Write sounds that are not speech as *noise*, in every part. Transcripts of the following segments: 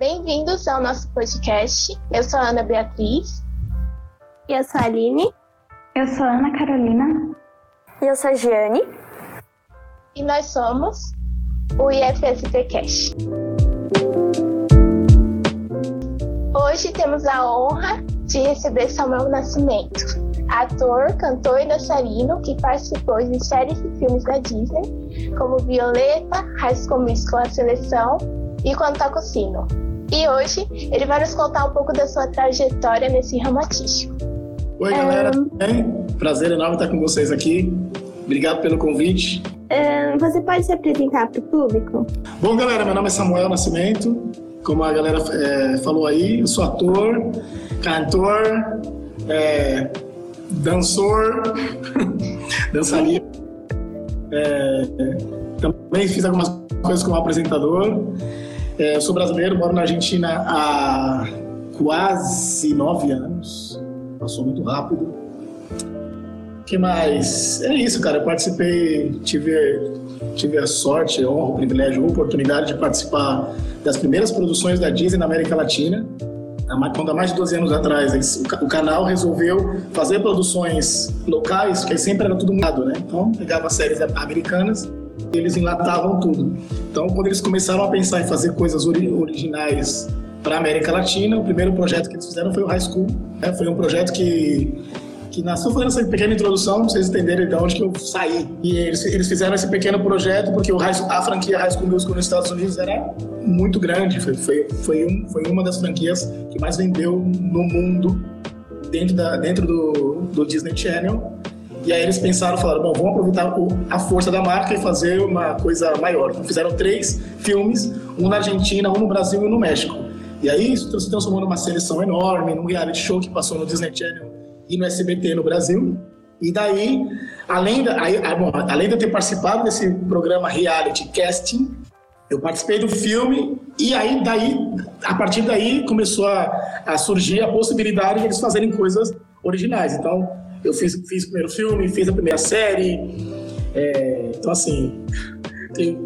Bem-vindos ao nosso podcast. Eu sou a Ana Beatriz. E eu sou a Aline. Eu sou a Ana Carolina. E eu sou a Giane. E nós somos o IFST Cash. Hoje temos a honra de receber Samuel Nascimento, ator, cantor e dançarino que participou de séries e filmes da Disney, como Violeta, High School Musical A Seleção e Quando Toca o Sino. E hoje ele vai nos contar um pouco da sua trajetória nesse ramo artístico. Oi, galera, tudo bem? Prazer enorme estar com vocês aqui. Obrigado pelo convite. você pode se apresentar para o público? Bom, galera, meu nome é Samuel Nascimento. Como a galera é, falou aí, eu sou ator, cantor, é, dançor, *laughs* dançarino. É, também fiz algumas coisas como apresentador. É, eu sou brasileiro, moro na Argentina há quase nove anos. Passou muito rápido. O que mais? É isso, cara. Eu participei, tive, tive a sorte, a honra, o privilégio, a oportunidade de participar das primeiras produções da Disney na América Latina. Quando há mais de 12 anos atrás, o canal resolveu fazer produções locais, que sempre era tudo mudado, né? Então, pegava séries americanas eles enlatavam tudo. Então, quando eles começaram a pensar em fazer coisas originais para a América Latina, o primeiro projeto que eles fizeram foi o High School. Né? Foi um projeto que que nasceu fazendo essa pequena introdução, vocês entenderem de onde que eu saí. E eles, eles fizeram esse pequeno projeto porque o a franquia High School Musical nos Estados Unidos era muito grande. Foi, foi, foi, um, foi uma das franquias que mais vendeu no mundo dentro, da, dentro do, do Disney Channel. E aí eles pensaram, falaram, bom, vamos aproveitar a força da marca e fazer uma coisa maior. Então fizeram três filmes, um na Argentina, um no Brasil e um no México. E aí isso se transformou numa seleção enorme, num reality show que passou no Disney Channel e no SBT no Brasil. E daí, além, da, aí, ah, bom, além de eu ter participado desse programa reality casting, eu participei do filme e aí daí, a partir daí começou a, a surgir a possibilidade de eles fazerem coisas originais. Então, eu fiz, fiz o primeiro filme, fiz a primeira série. É, então, assim, tem,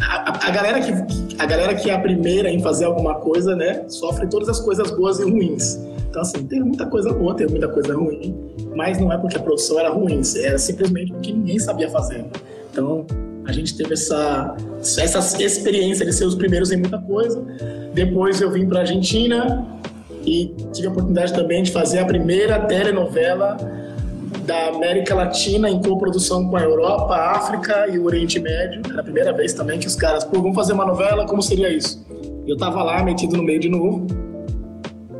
a, a, galera que, a galera que é a primeira em fazer alguma coisa, né, sofre todas as coisas boas e ruins. Então, assim, tem muita coisa boa, tem muita coisa ruim, mas não é porque a produção era ruim, era simplesmente porque ninguém sabia fazer. Então, a gente teve essa, essa experiência de ser os primeiros em muita coisa. Depois eu vim para a Argentina e tive a oportunidade também de fazer a primeira telenovela da América Latina em coprodução com a Europa, a África e o Oriente Médio. Era a primeira vez também que os caras, pô, vamos fazer uma novela, como seria isso? Eu tava lá metido no meio de novo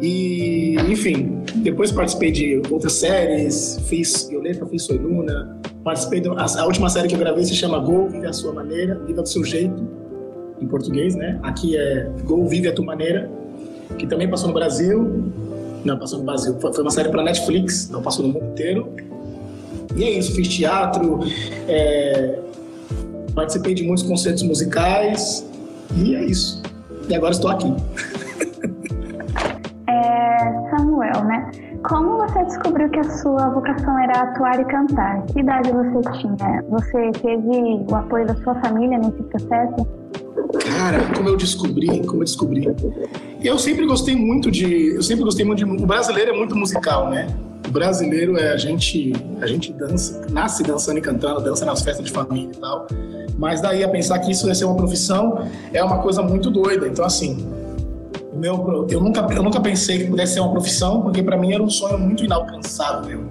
e, enfim, depois participei de outras séries, fiz Violeta, fiz Soy Luna, participei da a, última série que eu gravei se chama Go, Vive a Sua Maneira, Viva do Seu Jeito, em português, né? Aqui é Go, Vive a Tua Maneira, que também passou no Brasil, não, passou no Brasil, foi uma série para Netflix, então passou no mundo inteiro. E é isso, fiz teatro, é, participei de muitos concertos musicais, e é isso. E agora estou aqui. *laughs* Samuel, né? Como você descobriu que a sua vocação era atuar e cantar? Que idade você tinha? Você teve o apoio da sua família nesse processo? Cara, como eu descobri, como eu descobri. Eu sempre gostei muito de, eu sempre gostei muito de, o brasileiro é muito musical, né? O brasileiro é a gente, a gente dança, nasce dançando e cantando, dança nas festas de família e tal. Mas daí a pensar que isso ia ser uma profissão é uma coisa muito doida. Então assim, meu, eu nunca, eu nunca pensei que pudesse ser uma profissão, porque para mim era um sonho muito inalcançável.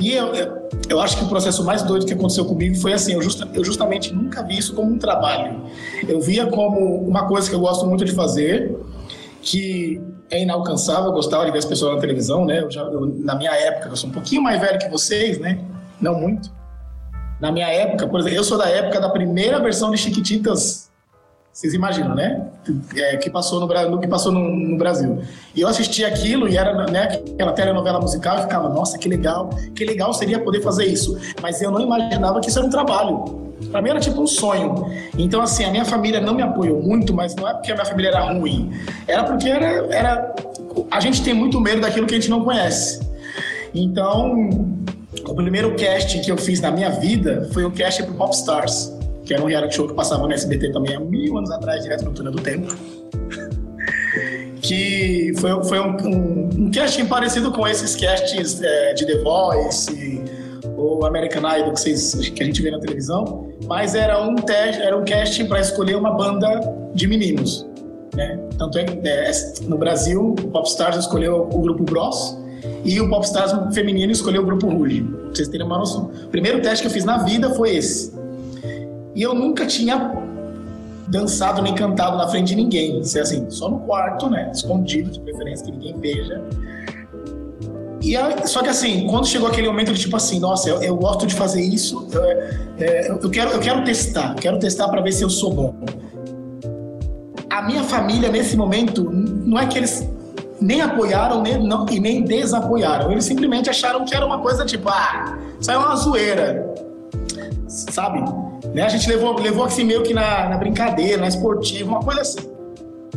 E eu, eu, eu, acho que o processo mais doido que aconteceu comigo foi assim: eu, justa, eu justamente nunca vi isso como um trabalho. Eu via como uma coisa que eu gosto muito de fazer, que é inalcançável. Eu gostava de ver as pessoas na televisão, né? Já, na minha época, eu sou um pouquinho mais velho que vocês, né? Não muito. Na minha época, por exemplo, eu sou da época da primeira versão de Chiquititas vocês imaginam, né? É, que passou no, que passou no, no, Brasil. E eu assisti aquilo e era né, aquela telenovela musical e ficava, nossa, que legal, que legal seria poder fazer isso. Mas eu não imaginava que isso era um trabalho. Para mim era tipo um sonho. Então, assim, a minha família não me apoiou muito, mas não é porque a minha família era ruim. Era porque era, era... a gente tem muito medo daquilo que a gente não conhece. Então, o primeiro casting que eu fiz na minha vida foi um casting pro Popstars que era um reality show que passava no SBT também há mil anos atrás, direto no Túnel do Tempo. que foi, foi um, um, um casting parecido com esses castings é, de The Voice ou American Idol que, vocês, que a gente vê na televisão, mas era um teste, era um casting para escolher uma banda de meninos. Né? Tanto é que é, no Brasil o Popstars escolheu o grupo Bros e o Popstars feminino escolheu o grupo Ruge. Pra vocês terem uma noção. O primeiro teste que eu fiz na vida foi esse. E eu nunca tinha dançado nem cantado na frente de ninguém. Isso é assim, só no quarto, né? Escondido, de preferência, que ninguém veja. E só que assim, quando chegou aquele momento de tipo assim, nossa, eu, eu gosto de fazer isso, eu, é, eu, quero, eu quero testar, quero testar para ver se eu sou bom. A minha família, nesse momento, não é que eles nem apoiaram nem, não, e nem desapoiaram. Eles simplesmente acharam que era uma coisa tipo, ah, é uma zoeira. Sabe? Né? A gente levou, levou assim meio que na, na brincadeira, na esportiva, uma coisa assim.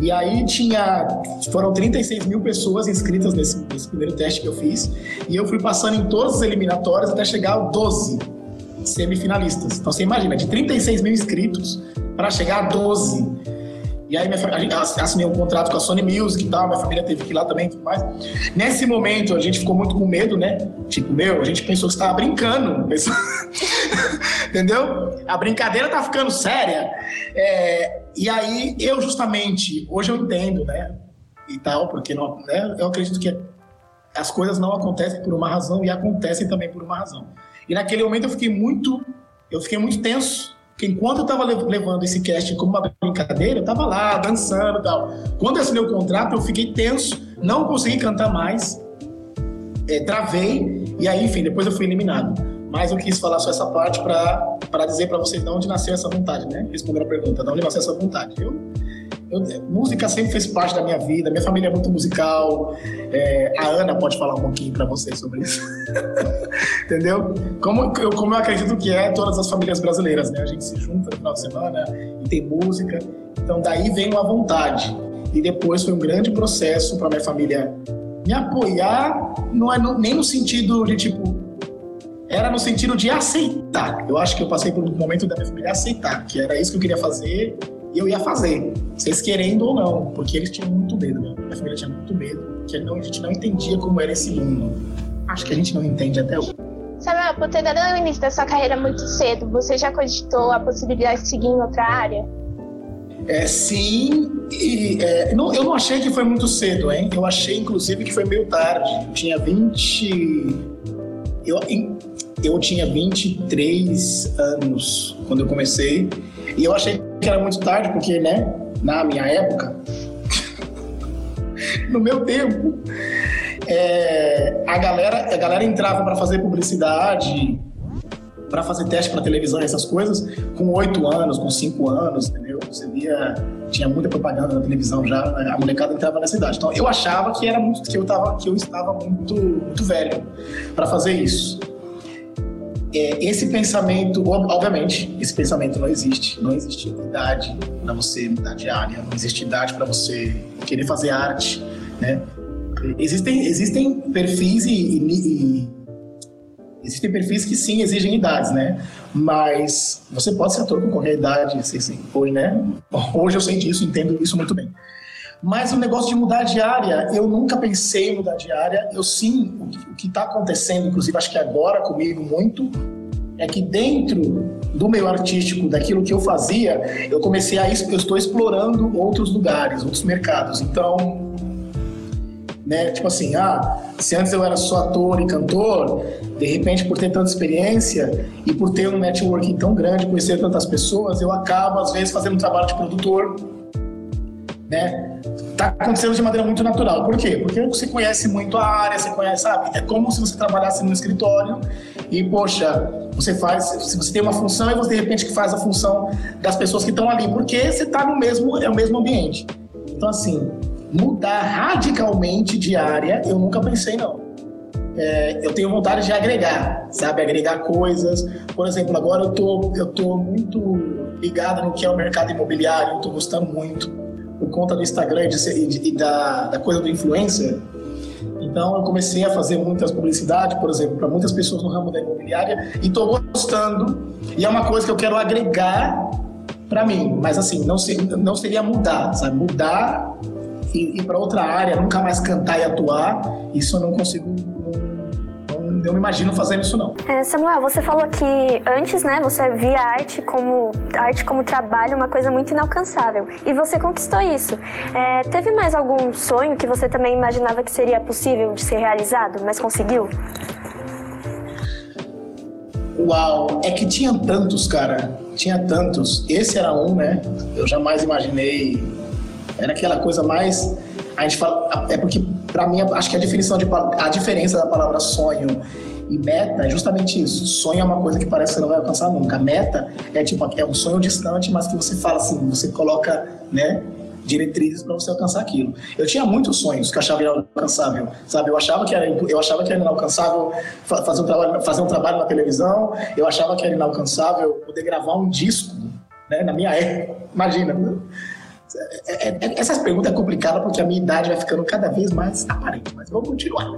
E aí tinha. Foram 36 mil pessoas inscritas nesse, nesse, primeiro teste que eu fiz. E eu fui passando em todas as eliminatórias até chegar a 12 semifinalistas. Então você imagina, de 36 mil inscritos para chegar a 12. E aí minha, a gente assinei um contrato com a Sony Music e tal, minha família teve que ir lá também e tudo mais. Nesse momento a gente ficou muito com medo, né? Tipo, meu, a gente pensou que estava brincando. *laughs* Entendeu? A brincadeira tá ficando séria. É, e aí eu justamente, hoje eu entendo, né? E tal, porque não, né? eu acredito que as coisas não acontecem por uma razão e acontecem também por uma razão. E naquele momento eu fiquei muito, eu fiquei muito tenso porque enquanto eu estava levando esse casting como uma brincadeira, eu estava lá dançando e tal. Quando eu assinei o contrato, eu fiquei tenso, não consegui cantar mais, é, travei, e aí, enfim, depois eu fui eliminado. Mas eu quis falar só essa parte para dizer para vocês de onde nasceu essa vontade, né? Responder a pergunta, de onde nasceu essa vontade. Eu eu, música sempre fez parte da minha vida, minha família é muito musical. É, a Ana pode falar um pouquinho para vocês sobre isso. *laughs* Entendeu? Como eu, como eu acredito que é todas as famílias brasileiras, né? A gente se junta no final de semana e tem música. Então daí vem uma vontade. E depois foi um grande processo para minha família me apoiar, não é no, nem no sentido de tipo era no sentido de aceitar. Eu acho que eu passei por um momento da minha família aceitar, que era isso que eu queria fazer eu ia fazer, vocês querendo ou não, porque eles tinham muito medo, né? minha família tinha muito medo, porque a gente não entendia como era esse mundo. Acho que a gente não entende até hoje. Samuel, por ter dado o início da sua carreira muito cedo, você já cogitou a possibilidade de seguir em outra área? É, sim, e, é, não, eu não achei que foi muito cedo, hein? Eu achei, inclusive, que foi meio tarde. Eu tinha 20. Eu, eu tinha 23 anos quando eu comecei. E eu achei que era muito tarde, porque, né, na minha época, *laughs* no meu tempo, é, a, galera, a galera entrava para fazer publicidade, para fazer teste para televisão essas coisas, com oito anos, com cinco anos, entendeu? Você via, tinha muita propaganda na televisão já, a molecada entrava nessa idade. Então eu achava que era muito, que eu, tava, que eu estava muito, muito velho para fazer isso esse pensamento, obviamente, esse pensamento não existe. Não existe idade para você mudar de área, não existe idade para você querer fazer arte, né? Existem, existem perfis e, e, e, existem perfis que sim exigem idades, né? Mas você pode ser ator com qualquer idade, assim, foi, né? Hoje eu sei disso, entendo isso muito bem. Mas o negócio de mudar de área, eu nunca pensei em mudar de área. Eu sim, o que está acontecendo, inclusive acho que agora comigo muito, é que dentro do meio artístico, daquilo que eu fazia, eu comecei a eu estou explorando outros lugares, outros mercados. Então, né, tipo assim, ah, se antes eu era só ator e cantor, de repente por ter tanta experiência e por ter um networking tão grande, conhecer tantas pessoas, eu acabo às vezes fazendo um trabalho de produtor né? Tá acontecendo de maneira muito natural. Por quê? Porque você conhece muito a área, você conhece, sabe? É como se você trabalhasse no escritório e, poxa, você faz, se você tem uma função e você de repente que faz a função das pessoas que estão ali, porque você está no mesmo, é o mesmo ambiente. Então, assim, mudar radicalmente de área, eu nunca pensei, não. É, eu tenho vontade de agregar, sabe? Agregar coisas. Por exemplo, agora eu tô, eu tô muito ligado no que é o mercado imobiliário, eu tô gostando muito por conta do Instagram e, da, da coisa do influencer. Então eu comecei a fazer muitas publicidades, por exemplo, para muitas pessoas no ramo da imobiliária e estou gostando. E é uma coisa que eu quero agregar para mim, mas assim, não, não seria mudar, sabe? Mudar e ir para outra área, nunca mais cantar e atuar, isso eu não consigo eu não imagino fazendo isso não. É, Samuel, você falou que antes, né, você via arte como arte como trabalho, uma coisa muito inalcançável. E você conquistou isso. É, teve mais algum sonho que você também imaginava que seria possível de ser realizado, mas conseguiu? Uau, é que tinha tantos, cara. Tinha tantos. Esse era um, né? Eu jamais imaginei. Era aquela coisa mais. A gente fala. É porque, para mim, acho que a definição de. A diferença da palavra sonho e meta é justamente isso. Sonho é uma coisa que parece que você não vai alcançar nunca. Meta é tipo é um sonho distante, mas que você fala assim, você coloca, né, diretrizes para você alcançar aquilo. Eu tinha muitos sonhos que eu achava inalcançável, sabe? Eu achava que era, eu achava que era inalcançável fazer um trabalho, fazer um trabalho na televisão. Eu achava que era inalcançável poder gravar um disco, né? Na minha época, imagina. É, é, é, essas perguntas é complicada porque a minha idade vai ficando cada vez mais aparente, mas vamos continuar.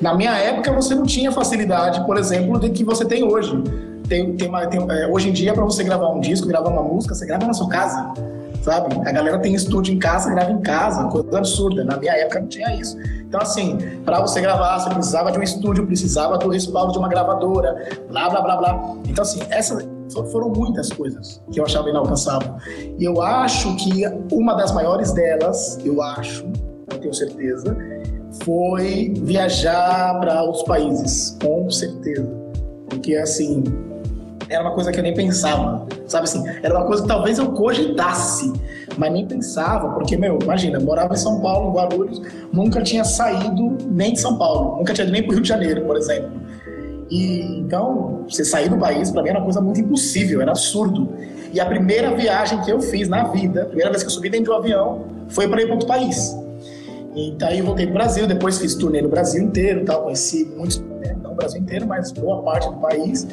Na minha época você não tinha facilidade, por exemplo, de que você tem hoje. Tem, tem, uma, tem é, hoje em dia para você gravar um disco, gravar uma música, você grava na sua casa sabe? A galera tem estúdio em casa, grava em casa, coisa absurda. Na minha época não tinha isso. Então, assim, para você gravar, você precisava de um estúdio, precisava do respaldo de uma gravadora, blá, blá, blá, blá. Então, assim, essas foram muitas coisas que eu achava inalcançável. E eu acho que uma das maiores delas, eu acho, não tenho certeza, foi viajar para outros países, com certeza. Porque, assim, era uma coisa que eu nem pensava, sabe assim? Era uma coisa que talvez eu cogitasse, mas nem pensava, porque, meu, imagina, morava em São Paulo, em Guarulhos, nunca tinha saído nem de São Paulo, nunca tinha ido nem para o Rio de Janeiro, por exemplo. E então, você sair do país, para mim era uma coisa muito impossível, era absurdo. E a primeira viagem que eu fiz na vida, a primeira vez que eu subi dentro de um avião, foi para ir para outro país. Então aí eu voltei para Brasil, depois fiz turnê no Brasil inteiro, tal, conheci muitos, né, não o Brasil inteiro, mas boa parte do país.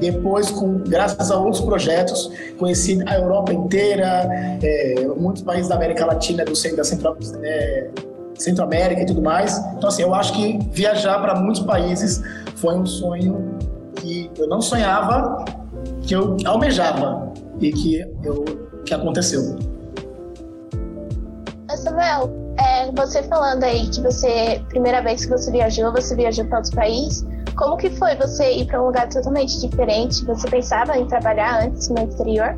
Depois, com, graças a outros projetos, conheci a Europa inteira, é, muitos países da América Latina, do da Centro, é, Centro-América e tudo mais. Então, assim, eu acho que viajar para muitos países foi um sonho que eu não sonhava, que eu almejava e que, eu, que aconteceu. Samuel, é, você falando aí que você, primeira vez que você viajou, você viajou para outros países, como que foi você ir para um lugar totalmente diferente? Você pensava em trabalhar antes no exterior?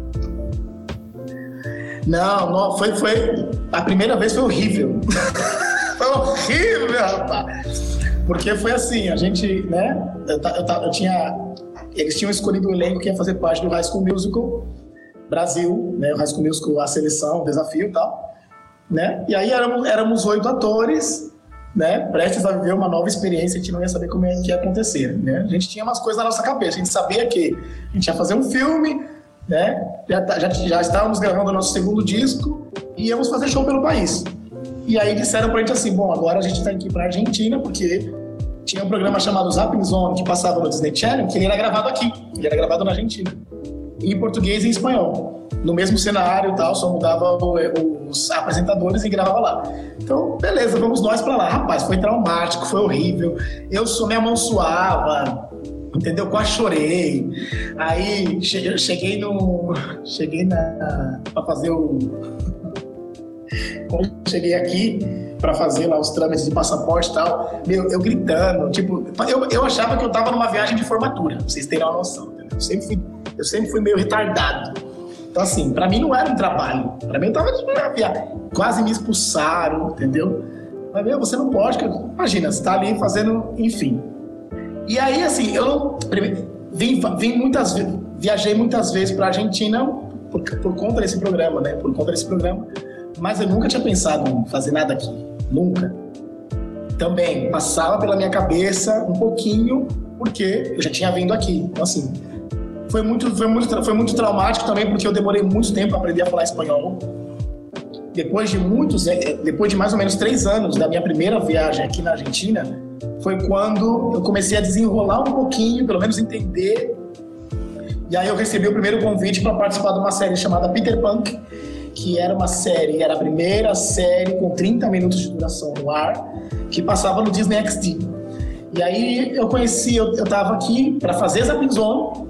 Não, não foi, foi. A primeira vez foi horrível. *laughs* foi horrível, rapaz. Porque foi assim, a gente, né? Eu, eu, eu tinha. Eles tinham escolhido o elenco que ia fazer parte do High School Musical Brasil, né? O High School Musical, a seleção, o desafio e tal. Né? E aí éramos, éramos oito atores né, prestes a viver uma nova experiência, a gente não ia saber como é que ia acontecer, né? A gente tinha umas coisas na nossa cabeça, a gente sabia que a gente ia fazer um filme, né? Já, tá, já, já estávamos gravando o nosso segundo disco e íamos fazer show pelo país. E aí disseram pra gente assim, bom, agora a gente tá aqui pra Argentina, porque tinha um programa chamado Zapping Zone, que passava no Disney Channel, que ele era gravado aqui, ele era gravado na Argentina, em português e em espanhol no mesmo cenário e tal, só mudava os apresentadores e gravava lá. Então, beleza, vamos nós para lá. Rapaz, foi traumático, foi horrível. Eu sou minha mão suava, entendeu? Quase chorei. Aí cheguei no. Cheguei na. para fazer o. Quando cheguei aqui para fazer lá os trâmites de passaporte e tal, meu, eu gritando, tipo, eu, eu achava que eu tava numa viagem de formatura, pra vocês terem uma noção, entendeu? Eu sempre fui, eu sempre fui meio retardado. Então, assim, para mim não era um trabalho. Para mim eu tava quase me expulsaram, entendeu? Mas, meu, você não pode, imagina, você tá ali fazendo, enfim. E aí, assim, eu vim, vim muitas viajei muitas vezes para Argentina por, por conta desse programa, né? Por conta desse programa. Mas eu nunca tinha pensado em fazer nada aqui. Nunca. Também passava pela minha cabeça um pouquinho, porque eu já tinha vindo aqui. Então, assim, foi muito, foi muito, foi muito traumático também, porque eu demorei muito tempo para aprender a falar espanhol. Depois de muitos, é, depois de mais ou menos três anos da minha primeira viagem aqui na Argentina, foi quando eu comecei a desenrolar um pouquinho, pelo menos entender. E aí eu recebi o primeiro convite para participar de uma série chamada Peter Punk, que era uma série, era a primeira série com 30 minutos de duração no ar, que passava no Disney XD. E aí eu conheci, eu, eu tava aqui para fazer Zapinzone,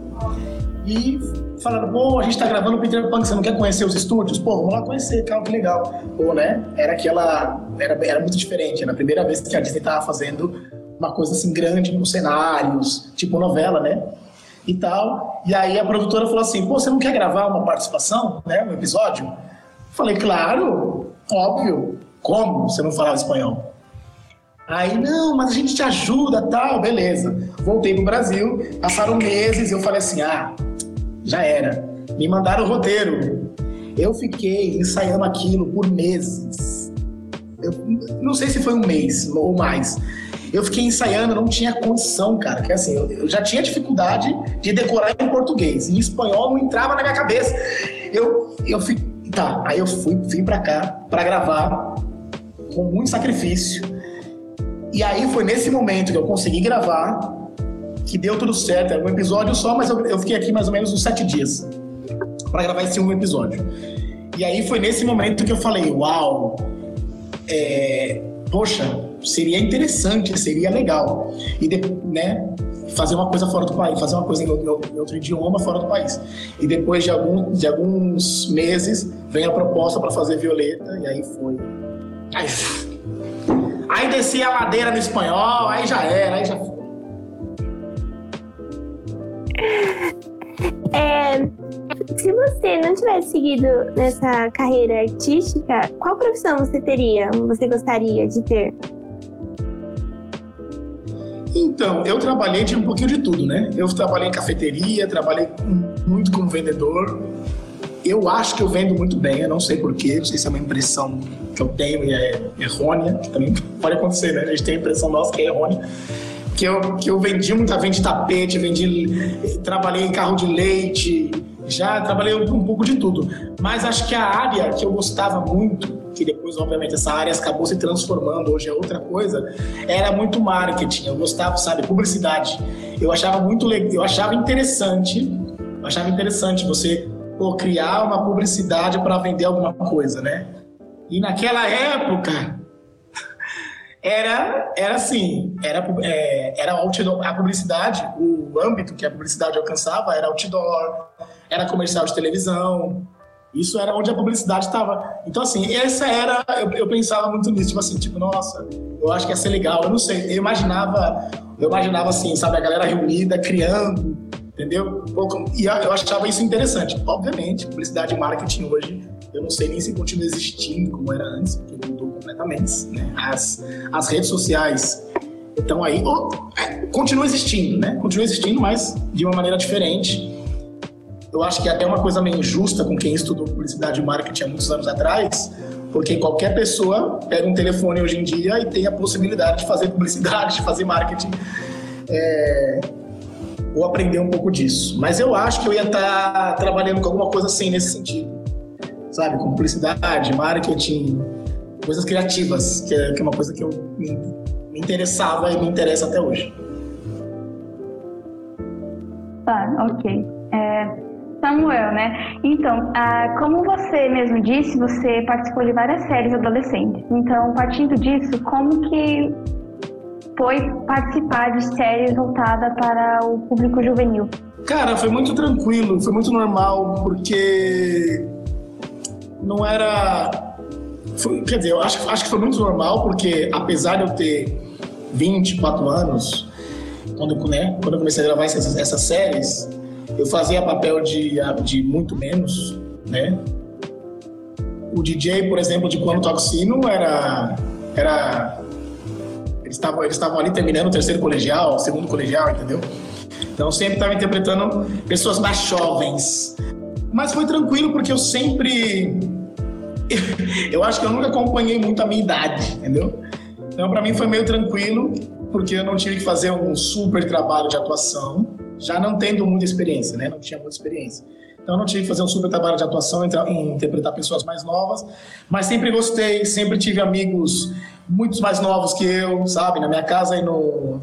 e falaram, pô, a gente tá gravando o Peter Pan, você não quer conhecer os estúdios? Pô, vamos lá conhecer, calma, que legal. Pô, né? Era aquela. Era, era muito diferente. Era a primeira vez que a Disney tava fazendo uma coisa assim grande com cenários, tipo novela, né? E tal. E aí a produtora falou assim: pô, você não quer gravar uma participação, né? Um episódio? Falei, claro, óbvio. Como você não falava espanhol? Aí, não, mas a gente te ajuda, tal, beleza. Voltei pro Brasil, passaram meses, eu falei assim, ah, já era. Me mandaram o roteiro. Eu fiquei ensaiando aquilo por meses. Eu não sei se foi um mês ou mais. Eu fiquei ensaiando, não tinha condição, cara. Que assim, eu, eu já tinha dificuldade de decorar em português. Em espanhol não entrava na minha cabeça. Eu, eu fui, tá, aí eu fui, vim pra cá para gravar com muito sacrifício. E aí foi nesse momento que eu consegui gravar, que deu tudo certo. Era um episódio só, mas eu, eu fiquei aqui mais ou menos uns sete dias para gravar esse um episódio. E aí foi nesse momento que eu falei, uau, é, poxa, seria interessante, seria legal. E de, né, fazer uma coisa fora do país, fazer uma coisa em outro, em outro idioma fora do país. E depois de, algum, de alguns meses, vem a proposta para fazer Violeta, e aí foi. Aí, aí desci a ladeira no espanhol, aí já era, aí já foi. É, se você não tivesse seguido nessa carreira artística, qual profissão você teria? Você gostaria de ter? Então, eu trabalhei de um pouquinho de tudo, né? Eu trabalhei em cafeteria, trabalhei muito como vendedor. Eu acho que eu vendo muito bem, eu não sei porquê, não sei se é uma impressão que eu tenho e é errônea, que também pode acontecer, né? A gente tem a impressão nossa que é errônea. Que eu, que eu vendi muita vende tapete, vendi, trabalhei em carro de leite, já trabalhei um pouco de tudo. Mas acho que a área que eu gostava muito que depois, obviamente, essa área acabou se transformando, hoje é outra coisa, era muito marketing. Eu gostava, sabe, publicidade. Eu achava muito legal, eu achava interessante, eu achava interessante você pô, criar uma publicidade para vender alguma coisa, né? E naquela época, era, era assim, era, é, era outdoor, a publicidade, o âmbito que a publicidade alcançava era outdoor, era comercial de televisão, isso era onde a publicidade estava. Então, assim, essa era. Eu, eu, pensava muito nisso, tipo assim, tipo, nossa, eu acho que ia ser legal. Eu não sei. Eu imaginava, eu imaginava assim, sabe, a galera reunida, criando, entendeu? E eu achava isso interessante. Obviamente, publicidade e marketing hoje, eu não sei nem se continua existindo como era antes, porque mudou completamente. Né? As, as redes sociais estão aí. Oh, é, existindo, né? Continua existindo, mas de uma maneira diferente eu acho que é até uma coisa meio injusta com quem estudou publicidade e marketing há muitos anos atrás, porque qualquer pessoa pega um telefone hoje em dia e tem a possibilidade de fazer publicidade, de fazer marketing, é, ou aprender um pouco disso. Mas eu acho que eu ia estar trabalhando com alguma coisa assim nesse sentido, sabe, publicidade, marketing, coisas criativas, que é, que é uma coisa que eu me, me interessava e me interessa até hoje. Tá, ok. É, Samuel, né? Então, ah, como você mesmo disse, você participou de várias séries adolescentes. Então, partindo disso, como que foi participar de séries voltada para o público juvenil? Cara, foi muito tranquilo, foi muito normal, porque não era. Foi, quer dizer, eu acho, acho que foi muito normal, porque apesar de eu ter 24 anos, quando, né, quando eu comecei a gravar essas, essas séries, eu fazia papel de, de muito menos, né? O DJ, por exemplo, de Quando Toxino era era eles estavam eles ali terminando o terceiro colegial, segundo colegial, entendeu? Então sempre estava interpretando pessoas mais jovens. Mas foi tranquilo porque eu sempre eu acho que eu nunca acompanhei muito a minha idade, entendeu? Então para mim foi meio tranquilo porque eu não tive que fazer um super trabalho de atuação já não tendo muita experiência, né? Não tinha muita experiência. Então não tive que fazer um super trabalho de atuação em interpretar pessoas mais novas, mas sempre gostei, sempre tive amigos muito mais novos que eu, sabe? Na minha casa e no,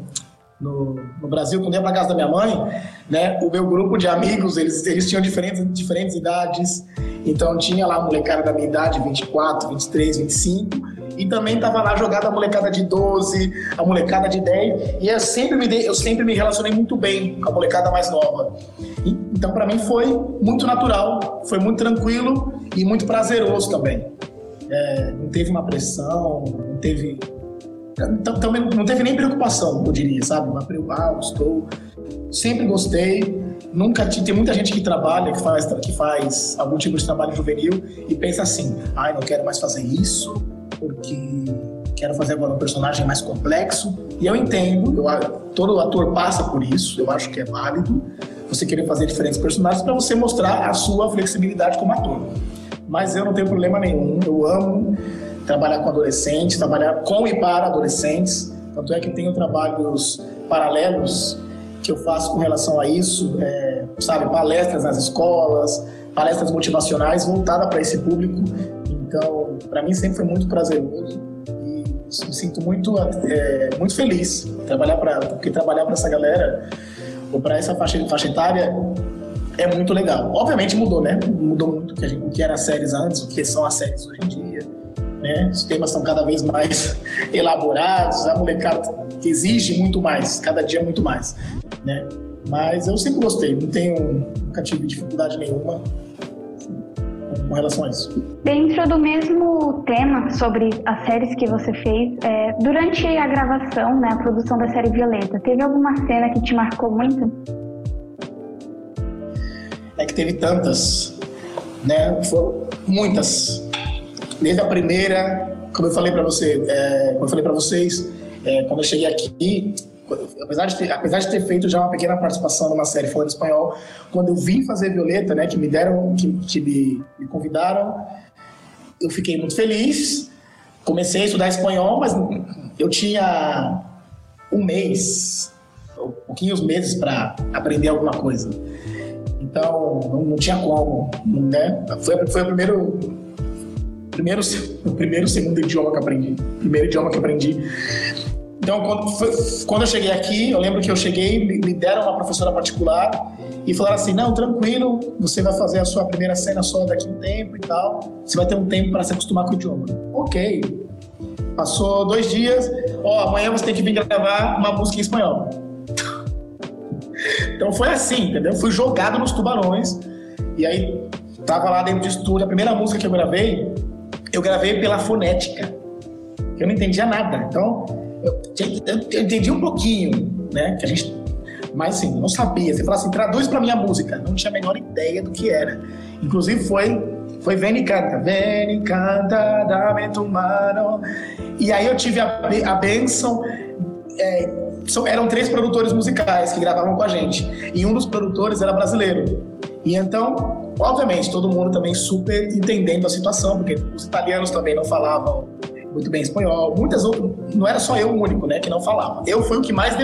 no, no, Brasil, quando ia para casa da minha mãe, né, o meu grupo de amigos, eles, eles tinham diferentes, diferentes idades. Então tinha lá a molecada da minha idade, 24, 23, 25, E também tava lá jogada a molecada de 12, a molecada de 10. E eu sempre me, dei, eu sempre me relacionei muito bem com a molecada mais nova. E, então, para mim, foi muito natural, foi muito tranquilo e muito prazeroso também. É, não teve uma pressão, não teve. Também não teve nem preocupação, eu diria, sabe? Ah, estou. Sempre gostei, nunca tem muita gente que trabalha, que faz, que faz algum tipo de trabalho juvenil e pensa assim: ai, não quero mais fazer isso porque quero fazer agora um personagem mais complexo. E eu entendo, eu, todo ator passa por isso, eu acho que é válido você querer fazer diferentes personagens para você mostrar a sua flexibilidade como ator. Mas eu não tenho problema nenhum, eu amo trabalhar com adolescentes, trabalhar com e para adolescentes. Tanto é que tenho trabalhos paralelos que eu faço com relação a isso, é, sabe, palestras nas escolas, palestras motivacionais voltadas para esse público. Então, para mim sempre foi muito prazeroso e me sinto muito é, muito feliz trabalhar para porque trabalhar para essa galera ou para essa faixa, faixa etária é muito legal. Obviamente mudou, né? Mudou muito o que, o que era as séries antes, o que são as séries hoje em dia. Né? Os temas estão cada vez mais elaborados, a molecada exige muito mais, cada dia muito mais né? Mas eu sempre gostei, não tenho, nunca tive dificuldade nenhuma com relação a isso. Dentro do mesmo tema sobre as séries que você fez, é, durante a gravação, né, a produção da série Violeta, teve alguma cena que te marcou muito? É que teve tantas, né? Foram muitas. Desde a primeira, como eu falei para você, é, como eu falei para vocês, é, quando eu cheguei aqui, apesar de, ter, apesar de ter feito já uma pequena participação numa série falando espanhol, quando eu vim fazer Violeta, né, que me deram, que, que me, me convidaram, eu fiquei muito feliz. Comecei a estudar espanhol, mas eu tinha um mês, pouquinhos meses para aprender alguma coisa. Então, não, não, tinha como, né? Foi, foi o primeiro, primeiro, o primeiro segundo idioma que aprendi, primeiro idioma que aprendi. Então, quando, quando eu cheguei aqui, eu lembro que eu cheguei, me deram uma professora particular e falaram assim: não, tranquilo, você vai fazer a sua primeira cena só daqui a um tempo e tal. Você vai ter um tempo para se acostumar com o idioma. Ok. Passou dois dias, ó, oh, amanhã você tem que vir gravar uma música em espanhol. *laughs* então foi assim, entendeu? Fui jogado nos tubarões e aí tava lá dentro de estúdio. A primeira música que eu gravei, eu gravei pela fonética. Eu não entendia nada. Então, eu, eu, entendi um pouquinho, né? Que a gente mas assim, não sabia. Você fala assim, traduz para minha música. Não tinha a menor ideia do que era. Inclusive foi foi Vem e Canta. Vem e Canta, dame tu mano. E aí eu tive a, a benção. É, eram três produtores musicais que gravavam com a gente. E um dos produtores era brasileiro. E então, obviamente, todo mundo também super entendendo a situação, porque os italianos também não falavam muito bem espanhol. Muitas outras, não era só eu o único, né, que não falava. Eu fui o que mais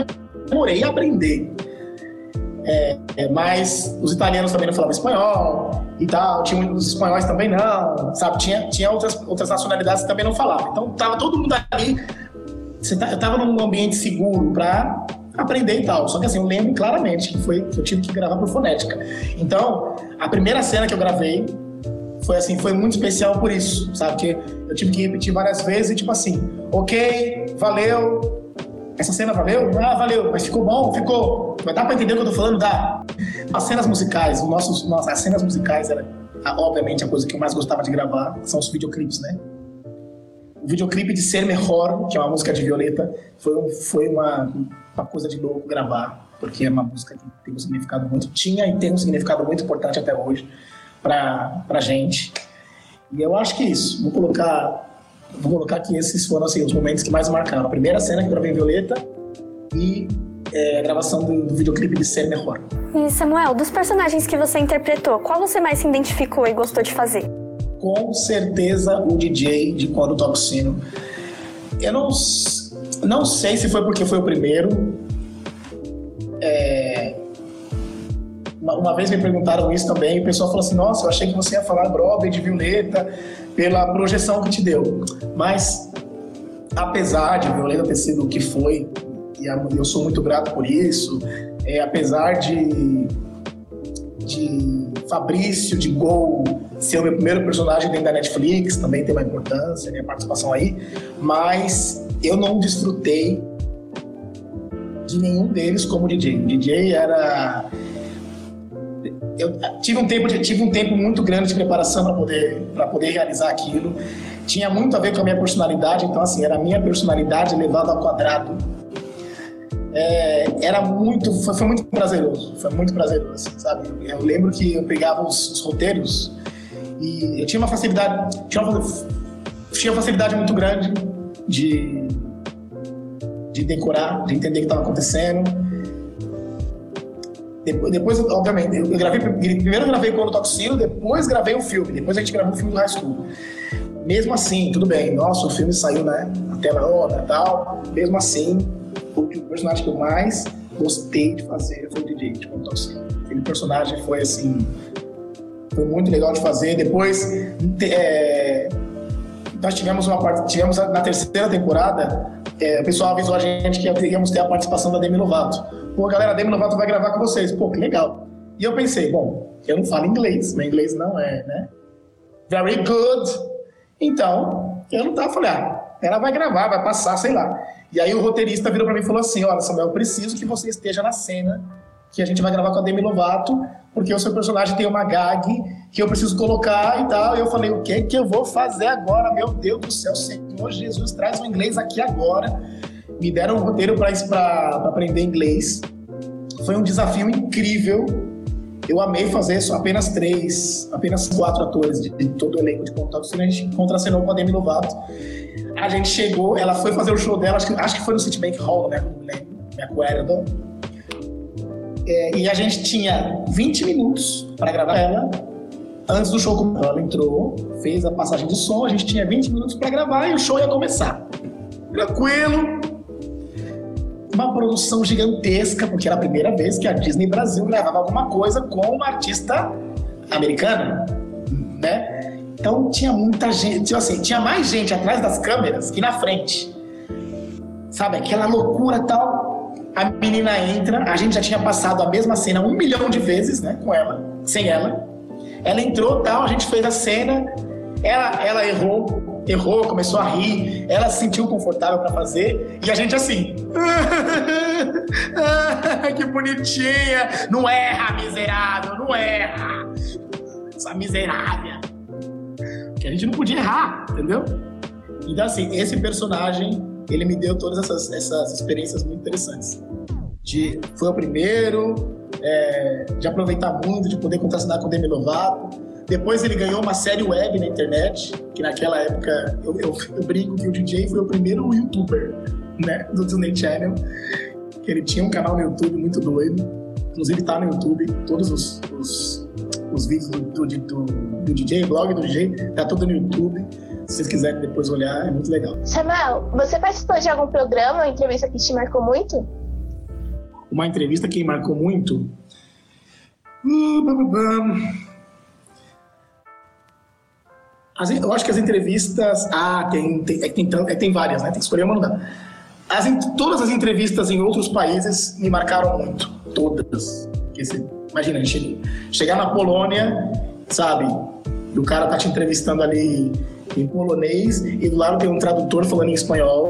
demorei a aprender. É, é, mas os italianos também não falavam espanhol e tal, tinha os espanhóis também não, sabe? Tinha, tinha outras, outras nacionalidades que também não falavam. Então tava todo mundo ali, tá, eu tava num ambiente seguro para aprender e tal. Só que assim, eu lembro claramente que foi que eu tive que gravar por fonética. Então, a primeira cena que eu gravei foi assim, foi muito especial por isso, sabe? Que eu tive que repetir várias vezes e tipo assim, ok, valeu, essa cena valeu? Ah, valeu, mas ficou bom? Ficou. Mas dá pra entender o que eu tô falando? Dá. As cenas musicais, os nossos, nossas, as cenas musicais era, obviamente, a coisa que eu mais gostava de gravar, são os videoclipes, né? O videoclipe de Ser Melhor, que é uma música de Violeta, foi, foi uma, uma coisa de louco gravar, porque é uma música que tem um significado muito, tinha e tem um significado muito importante até hoje para a gente. E eu acho que isso. Vou colocar, vou colocar que esses foram assim, os momentos que mais marcaram. A primeira cena que eu gravei em Violeta e é, a gravação do, do videoclipe de Ser Melhor. E Samuel, dos personagens que você interpretou, qual você mais se identificou e gostou de fazer? Com certeza o DJ de Quando Toco Sino. Eu não, não sei se foi porque foi o primeiro. É, uma, vez me perguntaram isso também, o pessoal falou assim: Nossa, eu achei que você ia falar Broadway de Violeta pela projeção que te deu. Mas, apesar de Violeta ter sido o que foi, e eu sou muito grato por isso, é, apesar de, de Fabrício, de Gol, ser o meu primeiro personagem dentro da Netflix, também tem uma importância, minha participação aí, mas eu não desfrutei de nenhum deles como DJ. DJ era eu tive um tempo tive um tempo muito grande de preparação para poder para poder realizar aquilo. Tinha muito a ver com a minha personalidade, então assim era a minha personalidade levada ao quadrado. É, era muito foi, foi, muito prazeroso, foi muito prazeroso, assim, sabe? Eu lembro que eu pegava os, os roteiros e eu tinha uma facilidade tinha uma, tinha uma facilidade muito grande de de decorar, de entender o que estava acontecendo depois, depois, obviamente, eu gravei, primeiro gravei quando Toxino, depois gravei o filme, depois a gente gravou o filme do High School. Mesmo assim, tudo bem, nossa, o filme saiu, né, na tela onda e tal, mesmo assim, o personagem que eu mais gostei de fazer foi o DJ, tipo, Toxino. Aquele personagem foi, assim, foi muito legal de fazer. Depois, é, nós tivemos uma parte, tivemos na terceira temporada, é, o pessoal avisou a gente que íamos ter a participação da Demi Lovato. Pô, galera, a Demi Lovato vai gravar com vocês. Pô, que legal. E eu pensei, bom, eu não falo inglês, meu inglês não é, né? Very good. Então, eu não tava, falei, ah, ela vai gravar, vai passar, sei lá. E aí o roteirista virou para mim e falou assim, olha, Samuel, eu preciso que você esteja na cena que a gente vai gravar com a Demi Lovato, porque o seu personagem tem uma gag que eu preciso colocar e tal. E eu falei, o que que eu vou fazer agora? Meu Deus do céu, Senhor Jesus, traz o inglês aqui agora. Me deram um roteiro para aprender inglês. Foi um desafio incrível. Eu amei fazer só apenas três, apenas quatro atores de, de todo o elenco de contato. A gente contracenou com a Demi Lovato. A gente chegou, ela foi fazer o show dela, acho que, acho que foi no Citibank Hall, né? Me acuerdo é, e a gente tinha 20 minutos para gravar ela. Antes do show, ela entrou, fez a passagem de som, a gente tinha 20 minutos para gravar e o show ia começar. Tranquilo. Uma produção gigantesca, porque era a primeira vez que a Disney Brasil gravava alguma coisa com uma artista americana, né? Então tinha muita gente, tipo assim, tinha mais gente atrás das câmeras que na frente. Sabe, aquela loucura tal a menina entra, a gente já tinha passado a mesma cena um milhão de vezes, né, com ela, sem ela. Ela entrou, tal, a gente fez a cena, ela, ela errou, errou, começou a rir, ela se sentiu confortável para fazer. E a gente assim, *laughs* que bonitinha, não erra, miserável, não erra, essa miserável, que a gente não podia errar, entendeu? Então assim, esse personagem ele me deu todas essas, essas experiências muito interessantes. De, foi o primeiro, é, de aproveitar muito, de poder contracenar com o Demi Lovato. Depois ele ganhou uma série web na internet, que naquela época eu, eu, eu brinco que o DJ foi o primeiro youtuber né, do Disney Channel, que ele tinha um canal no YouTube muito doido. Inclusive tá no YouTube, todos os, os, os vídeos do, do, do, do DJ, blog do DJ, tá tudo no YouTube. Se vocês quiserem depois olhar, é muito legal. Samuel, você participou de algum programa, uma entrevista que te marcou muito? Uma entrevista que me marcou muito? As, eu acho que as entrevistas. Ah, tem, tem, é, tem, é, tem várias, né? Tem que escolher uma, não dá. As, todas as entrevistas em outros países me marcaram muito. Todas. Porque, imagina, a gente chegar na Polônia, sabe? E o cara tá te entrevistando ali em polonês e do lado tem um tradutor falando em espanhol,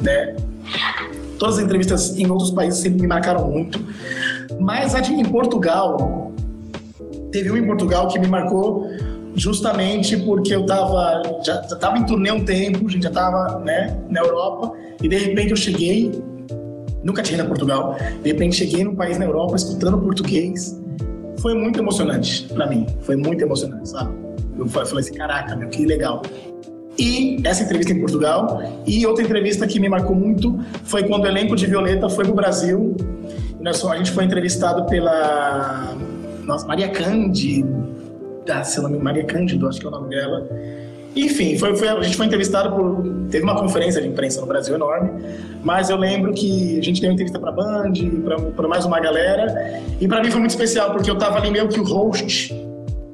né? Todas as entrevistas em outros países sempre me marcaram muito. Mas a de em Portugal, teve um em Portugal que me marcou justamente porque eu tava já, já tava em turnê um tempo, a gente já tava, né, na Europa e de repente eu cheguei, nunca tinha ido a Portugal, de repente cheguei num país na Europa escutando português. Foi muito emocionante para mim, foi muito emocionante, sabe? Eu falei assim, caraca, meu, que legal. E essa entrevista em Portugal. E outra entrevista que me marcou muito foi quando o elenco de Violeta foi para o Brasil. Nós, a gente foi entrevistado pela nossa, Maria Cândido, se nome Maria Cândido, acho que é o nome dela. Enfim, foi, foi, a gente foi entrevistado por. Teve uma conferência de imprensa no Brasil enorme, mas eu lembro que a gente deu uma entrevista para Band, para mais uma galera, e para mim foi muito especial, porque eu estava ali meio que o host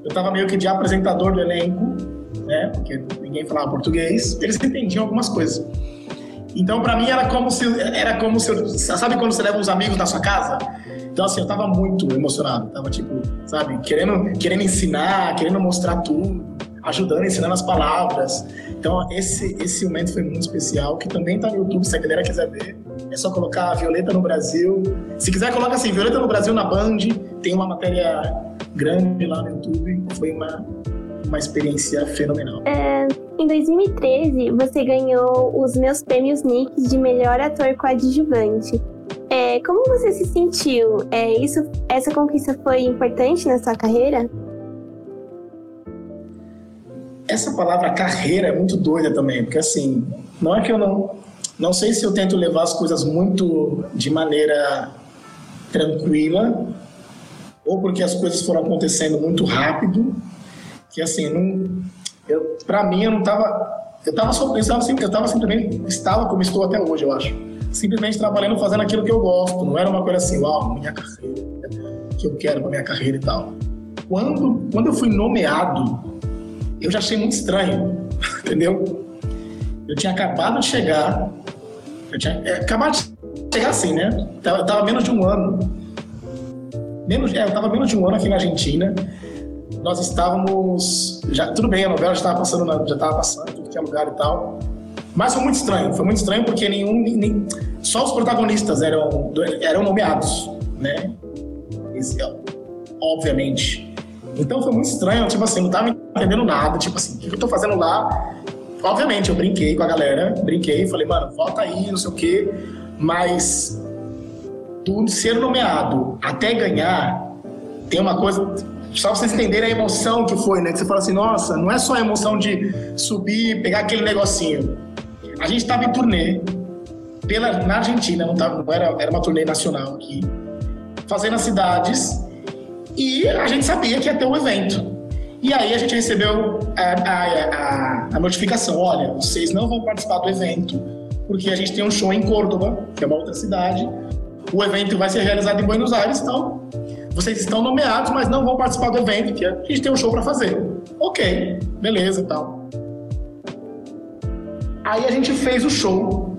eu estava meio que de apresentador do elenco, né? Porque ninguém falava português. Eles entendiam algumas coisas. Então, para mim, era como se era como se sabe quando você leva uns amigos na sua casa Então, assim, eu tava muito emocionado. Tava, tipo, sabe, querendo, querendo ensinar, querendo mostrar tudo, ajudando, ensinando as palavras. Então, esse, esse momento foi muito especial, que também tá no YouTube, se a galera quiser ver. É só colocar Violeta no Brasil. Se quiser, coloca assim, Violeta no Brasil na Band. Tem uma matéria grande lá no YouTube. Foi uma, uma experiência fenomenal. É, em 2013, você ganhou os meus prêmios Nick de melhor ator coadjuvante. É, como você se sentiu? É, isso, essa conquista foi importante na sua carreira? Essa palavra carreira é muito doida também, porque assim, não é que eu não. Não sei se eu tento levar as coisas muito de maneira tranquila, ou porque as coisas foram acontecendo muito rápido, que assim, não, eu, pra mim eu não tava. Eu tava, eu estava, eu estava simplesmente, estava como estou até hoje, eu acho. Simplesmente trabalhando, fazendo aquilo que eu gosto. Não era uma coisa assim, uau, minha carreira, que eu quero pra minha carreira e tal. Quando, quando eu fui nomeado, eu já achei muito estranho, *laughs* entendeu? Eu tinha acabado de chegar, eu tinha é, acabado de chegar assim, né? Tava, tava menos de um ano. Menos, é, eu tava menos de um ano aqui na Argentina. Nós estávamos. Já, tudo bem, a novela já estava passando, na, já estava passando, tudo que é lugar e tal. Mas foi muito estranho, foi muito estranho porque nenhum. Nem, só os protagonistas eram, eram nomeados, né? Obviamente. Então foi muito estranho, tipo assim, não tava entendendo nada, tipo assim, o que eu tô fazendo lá? Obviamente, eu brinquei com a galera, brinquei, falei, mano, volta aí, não sei o quê, mas do ser nomeado até ganhar, tem uma coisa, só pra vocês entenderem a emoção que foi, né? Que você fala assim, nossa, não é só a emoção de subir, pegar aquele negocinho. A gente tava em turnê pela, na Argentina, não, tava, não era, era uma turnê nacional aqui, fazendo as cidades e a gente sabia que ia ter um evento. E aí a gente recebeu a, a, a, a notificação: olha, vocês não vão participar do evento, porque a gente tem um show em Córdoba, que é uma outra cidade. O evento vai ser realizado em Buenos Aires, então vocês estão nomeados, mas não vão participar do evento, que a gente tem um show para fazer. Ok, beleza tal. Aí a gente fez o show.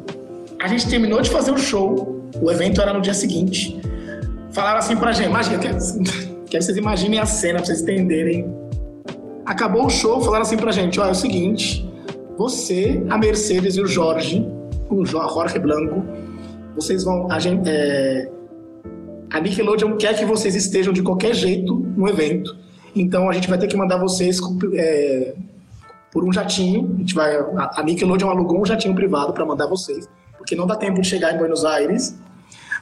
A gente terminou de fazer o show. O evento era no dia seguinte. Falaram assim pra gente, imagina, que vocês imaginem a cena, pra vocês entenderem. Acabou o show, falaram assim pra gente: ó, é o seguinte, você, a Mercedes e o Jorge, o Jorge Blanco, vocês vão. A, gente, é, a Nickelodeon quer que vocês estejam de qualquer jeito no evento. Então a gente vai ter que mandar vocês é, por um jatinho. A, gente vai, a Nickelodeon alugou um jatinho privado para mandar vocês, porque não dá tempo de chegar em Buenos Aires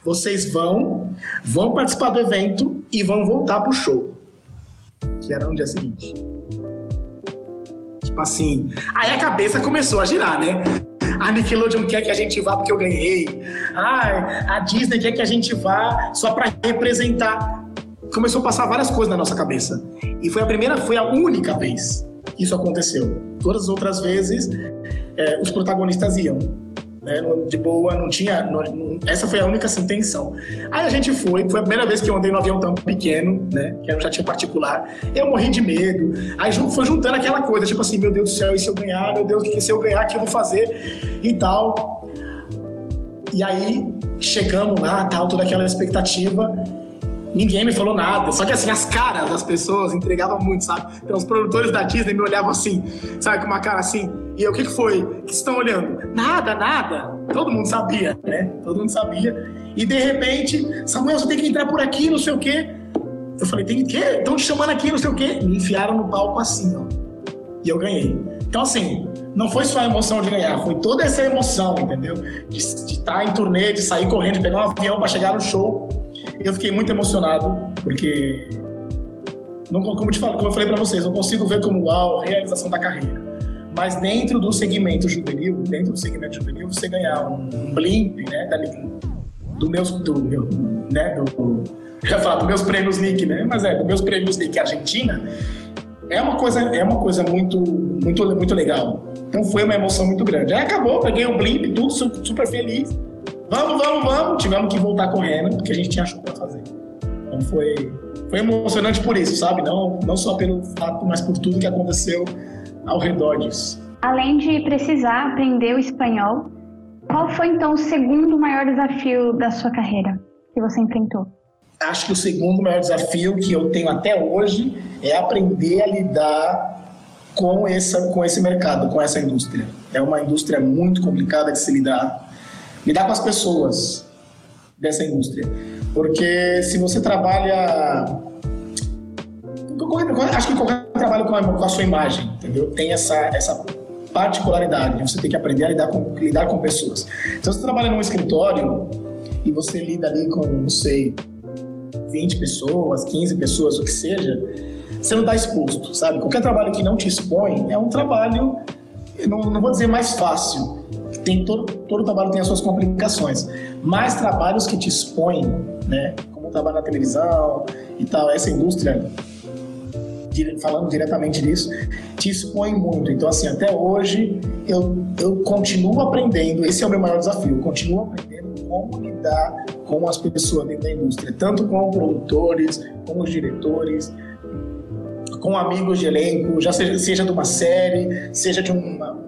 vocês vão, vão participar do evento e vão voltar pro show. Que era no dia seguinte. Tipo assim. Aí a cabeça começou a girar, né? A Nickelodeon quer que a gente vá porque eu ganhei. Ah, a Disney quer que a gente vá só para representar. Começou a passar várias coisas na nossa cabeça. E foi a primeira, foi a única vez que isso aconteceu. Todas as outras vezes, é, os protagonistas iam né? De boa, não tinha. Não, essa foi a única assim. Aí a gente foi, foi a primeira vez que eu andei no avião tão pequeno, né? Que eu já tinha particular. Eu morri de medo. Aí foi juntando aquela coisa, tipo assim, meu Deus do céu, e se eu ganhar? Meu Deus, se eu ganhar, o que eu vou fazer? E tal. E aí chegamos lá, tal, toda aquela expectativa ninguém me falou nada. Só que assim, as caras das pessoas entregavam muito, sabe? Então os produtores da Disney me olhavam assim, sabe, com uma cara assim. E o que, foi? O que estão olhando? Nada, nada. Todo mundo sabia, né? Todo mundo sabia. E de repente, Samuel, você tem que entrar por aqui, não sei o quê. Eu falei, tem que quê? Estão te chamando aqui, não sei o quê. Me enfiaram no palco assim, ó. E eu ganhei. Então, assim, não foi só a emoção de ganhar, foi toda essa emoção, entendeu? De, estar em turnê, de sair correndo, de pegar um avião para chegar no show eu fiquei muito emocionado, porque, não, como, te falo, como eu falei para vocês, não consigo ver como uau, realização da carreira. Mas dentro do segmento juvenil, dentro do segmento juvenil, você ganhar um, um blimp, né, da, do meus, do meu, né, do, ia falar dos meus prêmios Nick, né, mas é, dos meus prêmios Nick Argentina, é uma coisa, é uma coisa muito, muito, muito legal. Então foi uma emoção muito grande. Aí acabou, peguei o blimp, tudo super feliz. Vamos, vamos, vamos. Tivemos que voltar correndo, porque a gente tinha show para fazer. Então foi, foi emocionante por isso, sabe? Não, não só pelo fato, mas por tudo que aconteceu ao redor disso. Além de precisar aprender o espanhol, qual foi então o segundo maior desafio da sua carreira que você enfrentou? acho que o segundo maior desafio que eu tenho até hoje é aprender a lidar com, essa, com esse mercado, com essa indústria. É uma indústria muito complicada de se lidar. Lidar com as pessoas dessa indústria. Porque se você trabalha. Acho que qualquer trabalho com a, com a sua imagem, entendeu? Tem essa, essa particularidade. Você tem que aprender a lidar com, lidar com pessoas. Então, se você trabalha num escritório e você lida ali com, não sei, 20 pessoas, 15 pessoas, o que seja, você não está exposto, sabe? Qualquer trabalho que não te expõe é um trabalho, não, não vou dizer mais fácil, tem todo, todo trabalho tem as suas complicações, mas trabalhos que te expõem, né? Como trabalho na televisão e tal, essa indústria, falando diretamente disso, te expõe muito. Então, assim, até hoje eu, eu continuo aprendendo, esse é o meu maior desafio, eu continuo aprendendo como lidar com as pessoas dentro da indústria, tanto com produtores, com os diretores, com amigos de elenco, já seja, seja de uma série, seja de uma,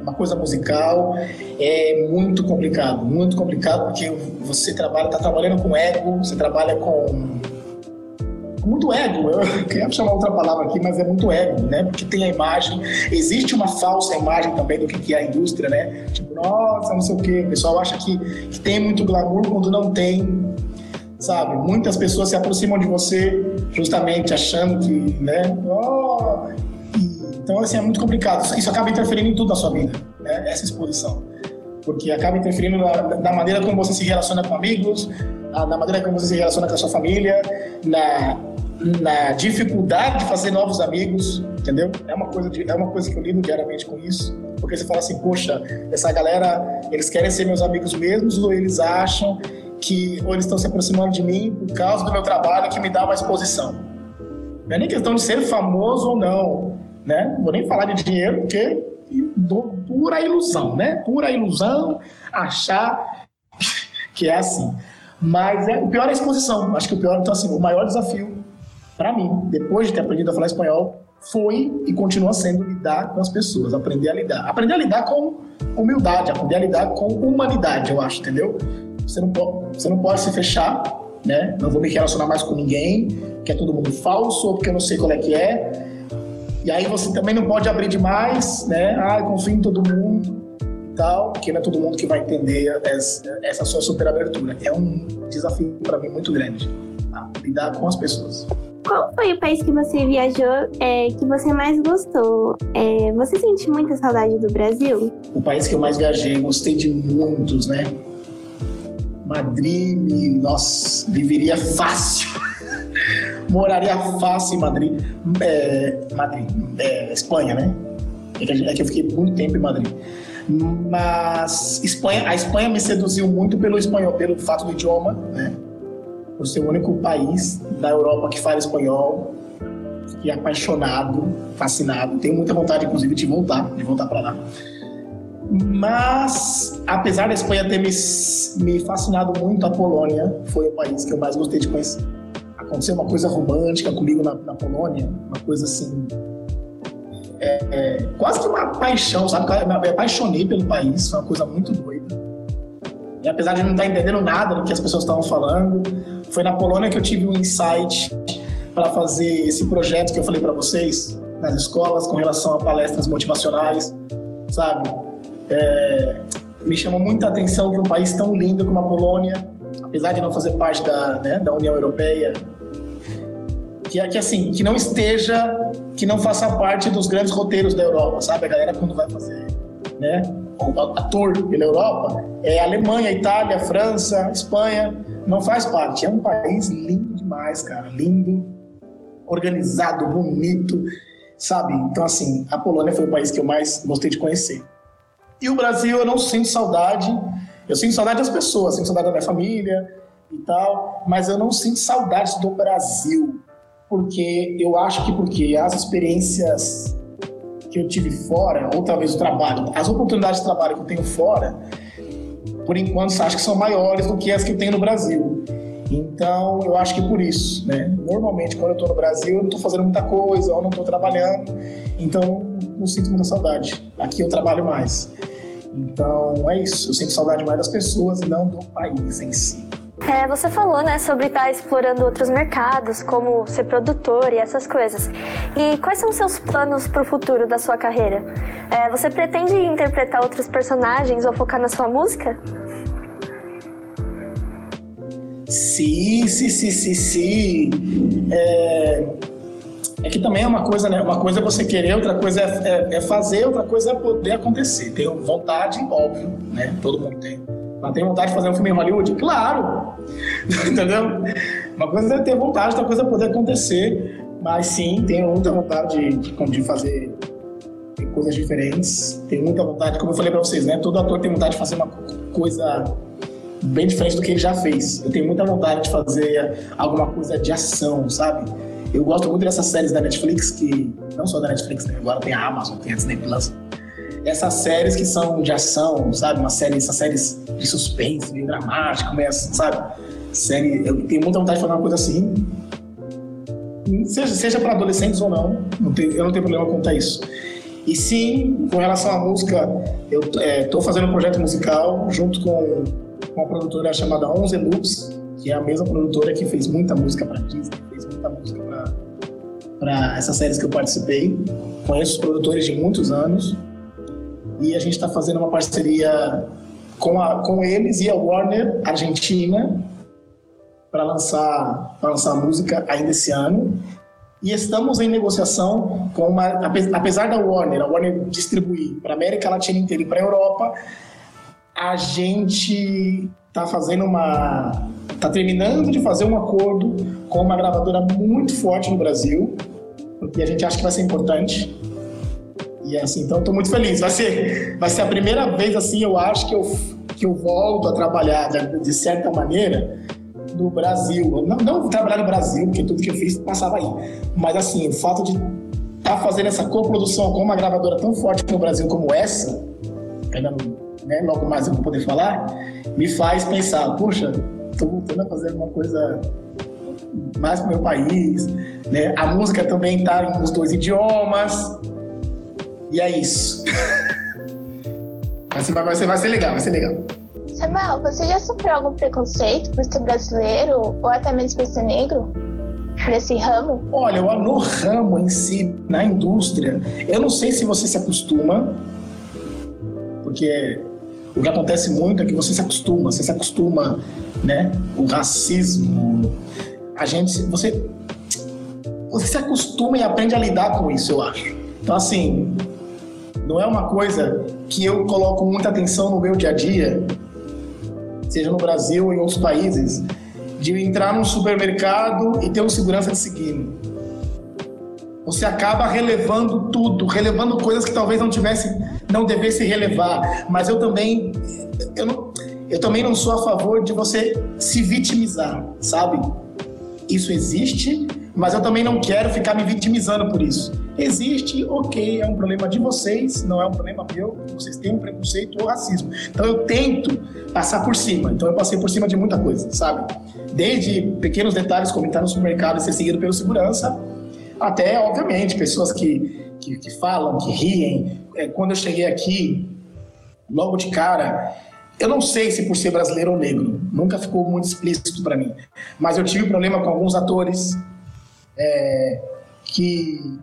uma coisa musical, é muito complicado, muito complicado porque você trabalha, está trabalhando com ego, você trabalha com muito ego, eu *laughs* queria chamar outra palavra aqui, mas é muito ego, né? Porque tem a imagem, existe uma falsa imagem também do que é a indústria, né? Tipo, nossa, não sei o quê, o pessoal acha que, que tem muito glamour quando não tem, sabe? Muitas pessoas se aproximam de você justamente achando que, né? Oh, e, então, assim, é muito complicado. Isso acaba interferindo em tudo na sua vida, né? Essa exposição. Porque acaba interferindo na, na maneira como você se relaciona com amigos, na maneira como você se relaciona com a sua família, na, na dificuldade de fazer novos amigos, entendeu? É uma coisa de, é uma coisa que eu lido diariamente com isso, porque você fala assim, poxa, essa galera, eles querem ser meus amigos mesmos ou eles acham que ou eles estão se aproximando de mim por causa do meu trabalho que me dá uma exposição. Não é nem questão de ser famoso ou não, né? Não vou nem falar de dinheiro porque pura ilusão, né? Pura ilusão achar que é assim. Mas é, o pior é a exposição. Acho que o pior, então assim, o maior desafio para mim, depois de ter aprendido a falar espanhol, foi e continua sendo lidar com as pessoas, aprender a lidar. Aprender a lidar com humildade, aprender a lidar com humanidade, eu acho, entendeu? Você não pode, você não pode se fechar, né? Não vou me relacionar mais com ninguém, que é todo mundo falso, ou porque eu não sei qual é que é. E aí você também não pode abrir demais, né? Ah, confio em todo mundo e tal, porque não é todo mundo que vai entender essa, essa sua super abertura. É um desafio para mim muito grande, tá? lidar com as pessoas. Qual foi o país que você viajou é, que você mais gostou? É, você sente muita saudade do Brasil? O país que eu mais viajei, gostei de muitos, né? Madrid, nossa, viveria fácil. *laughs* Moraria fácil em Madrid. É, Madrid, é, Espanha, né? É que, é que eu fiquei muito tempo em Madrid. Mas Espanha, a Espanha me seduziu muito pelo espanhol, pelo fato do idioma, né? por ser o único país da Europa que fala espanhol. Fiquei apaixonado, fascinado. Tenho muita vontade, inclusive, de voltar, de voltar para lá. Mas, apesar da Espanha ter me, me fascinado muito, a Polônia foi o país que eu mais gostei de conhecer. Aconteceu uma coisa romântica comigo na, na Polônia, uma coisa assim. É, é, quase que uma paixão, sabe? Eu me apaixonei pelo país, foi uma coisa muito doida. E apesar de não estar entendendo nada do que as pessoas estavam falando, foi na Polônia que eu tive um insight para fazer esse projeto que eu falei para vocês nas escolas com relação a palestras motivacionais, sabe? É, me chamou muita atenção que um país tão lindo como a Polônia, apesar de não fazer parte da, né, da União Europeia, que, que assim, que não esteja, que não faça parte dos grandes roteiros da Europa, sabe? A galera quando vai fazer, né, ator pela Europa, é Alemanha, Itália, França, Espanha, não faz parte. É um país lindo demais, cara. Lindo, organizado, bonito, sabe? Então, assim, a Polônia foi o país que eu mais gostei de conhecer. E o Brasil, eu não sinto saudade. Eu sinto saudade das pessoas, sinto saudade da minha família e tal, mas eu não sinto saudades do Brasil. Porque eu acho que porque as experiências que eu tive fora, ou talvez o trabalho, as oportunidades de trabalho que eu tenho fora, por enquanto, acho que são maiores do que as que eu tenho no Brasil. Então, eu acho que por isso, né? Normalmente, quando eu estou no Brasil, eu não estou fazendo muita coisa, ou não estou trabalhando, então não sinto muita saudade. Aqui eu trabalho mais. Então, é isso. Eu sinto saudade mais das pessoas e não do país em si. É, você falou, né, sobre estar explorando outros mercados, como ser produtor e essas coisas. E quais são seus planos para o futuro da sua carreira? É, você pretende interpretar outros personagens ou focar na sua música? Sim, sim, sim, sim, sim. É, é que também é uma coisa, né? Uma coisa é você querer, outra coisa é, é, é fazer, outra coisa é poder acontecer. Tenho vontade, óbvio, né? Todo mundo tem. Mas tem vontade de fazer um filme em Hollywood? Claro! *laughs* Entendeu? Uma coisa é ter vontade, outra coisa é poder acontecer. Mas sim, tenho muita vontade de, de fazer coisas diferentes. Tenho muita vontade, como eu falei para vocês, né? Todo ator tem vontade de fazer uma coisa bem diferente do que ele já fez. Eu tenho muita vontade de fazer alguma coisa de ação, sabe? Eu gosto muito dessas séries da Netflix, que não só da Netflix, né? agora tem a Amazon, tem a Disney Plus. Essas séries que são de ação, sabe? Uma série, essas séries de suspense, meio dramático, meio assim, sabe? Série, eu tenho muita vontade de fazer uma coisa assim. Seja, seja para adolescentes ou não, não tem, eu não tenho problema a isso. E sim, com relação à música, eu estou é, fazendo um projeto musical junto com uma produtora chamada Onze Loops, que é a mesma produtora que fez muita música para Disney, fez muita música para essas séries que eu participei. Conheço os produtores de muitos anos e a gente está fazendo uma parceria com, a, com eles e a Warner Argentina para lançar lançar música ainda esse ano. E estamos em negociação com uma apesar da Warner, a Warner distribuir para América Latina inteira e para Europa, a gente está fazendo uma. está terminando de fazer um acordo com uma gravadora muito forte no Brasil, porque a gente acha que vai ser importante. E assim, então estou muito feliz. Vai ser, vai ser a primeira vez, assim, eu acho que eu, que eu volto a trabalhar de, de certa maneira no Brasil. Não, não trabalhar no Brasil, porque tudo que eu fiz passava aí. Mas assim, o fato de estar tá fazendo essa coprodução com uma gravadora tão forte no Brasil como essa, ainda né, logo mais eu vou poder falar, me faz pensar, puxa, estou voltando a fazer uma coisa mais para o meu país, né? A música também está nos dois idiomas, e é isso. vai, ser, vai, ser, vai ser legal, vai ser legal. Samuel, você já sofreu algum preconceito por ser brasileiro ou até mesmo por ser negro? Nesse ramo? Olha, no ramo em si, na indústria, eu não sei se você se acostuma, porque o que acontece muito é que você se acostuma, você se acostuma, né? O racismo, a gente, você, você se acostuma e aprende a lidar com isso, eu acho. Então, assim, não é uma coisa que eu coloco muita atenção no meu dia a dia, seja no Brasil ou em outros países, de entrar num supermercado e ter um segurança te seguindo. Você acaba relevando tudo, relevando coisas que talvez não tivesse, não devesse relevar. Mas eu também, eu, não, eu também não sou a favor de você se vitimizar, sabe? Isso existe, mas eu também não quero ficar me vitimizando por isso. Existe, ok, é um problema de vocês, não é um problema meu, vocês têm um preconceito ou racismo. Então eu tento passar por cima. Então eu passei por cima de muita coisa, sabe? Desde pequenos detalhes, como estar no supermercado e ser seguido pelo segurança, até, obviamente, pessoas que, que, que falam, que riem. É, quando eu cheguei aqui, logo de cara, eu não sei se por ser brasileiro ou negro, nunca ficou muito explícito para mim. Mas eu tive problema com alguns atores é, que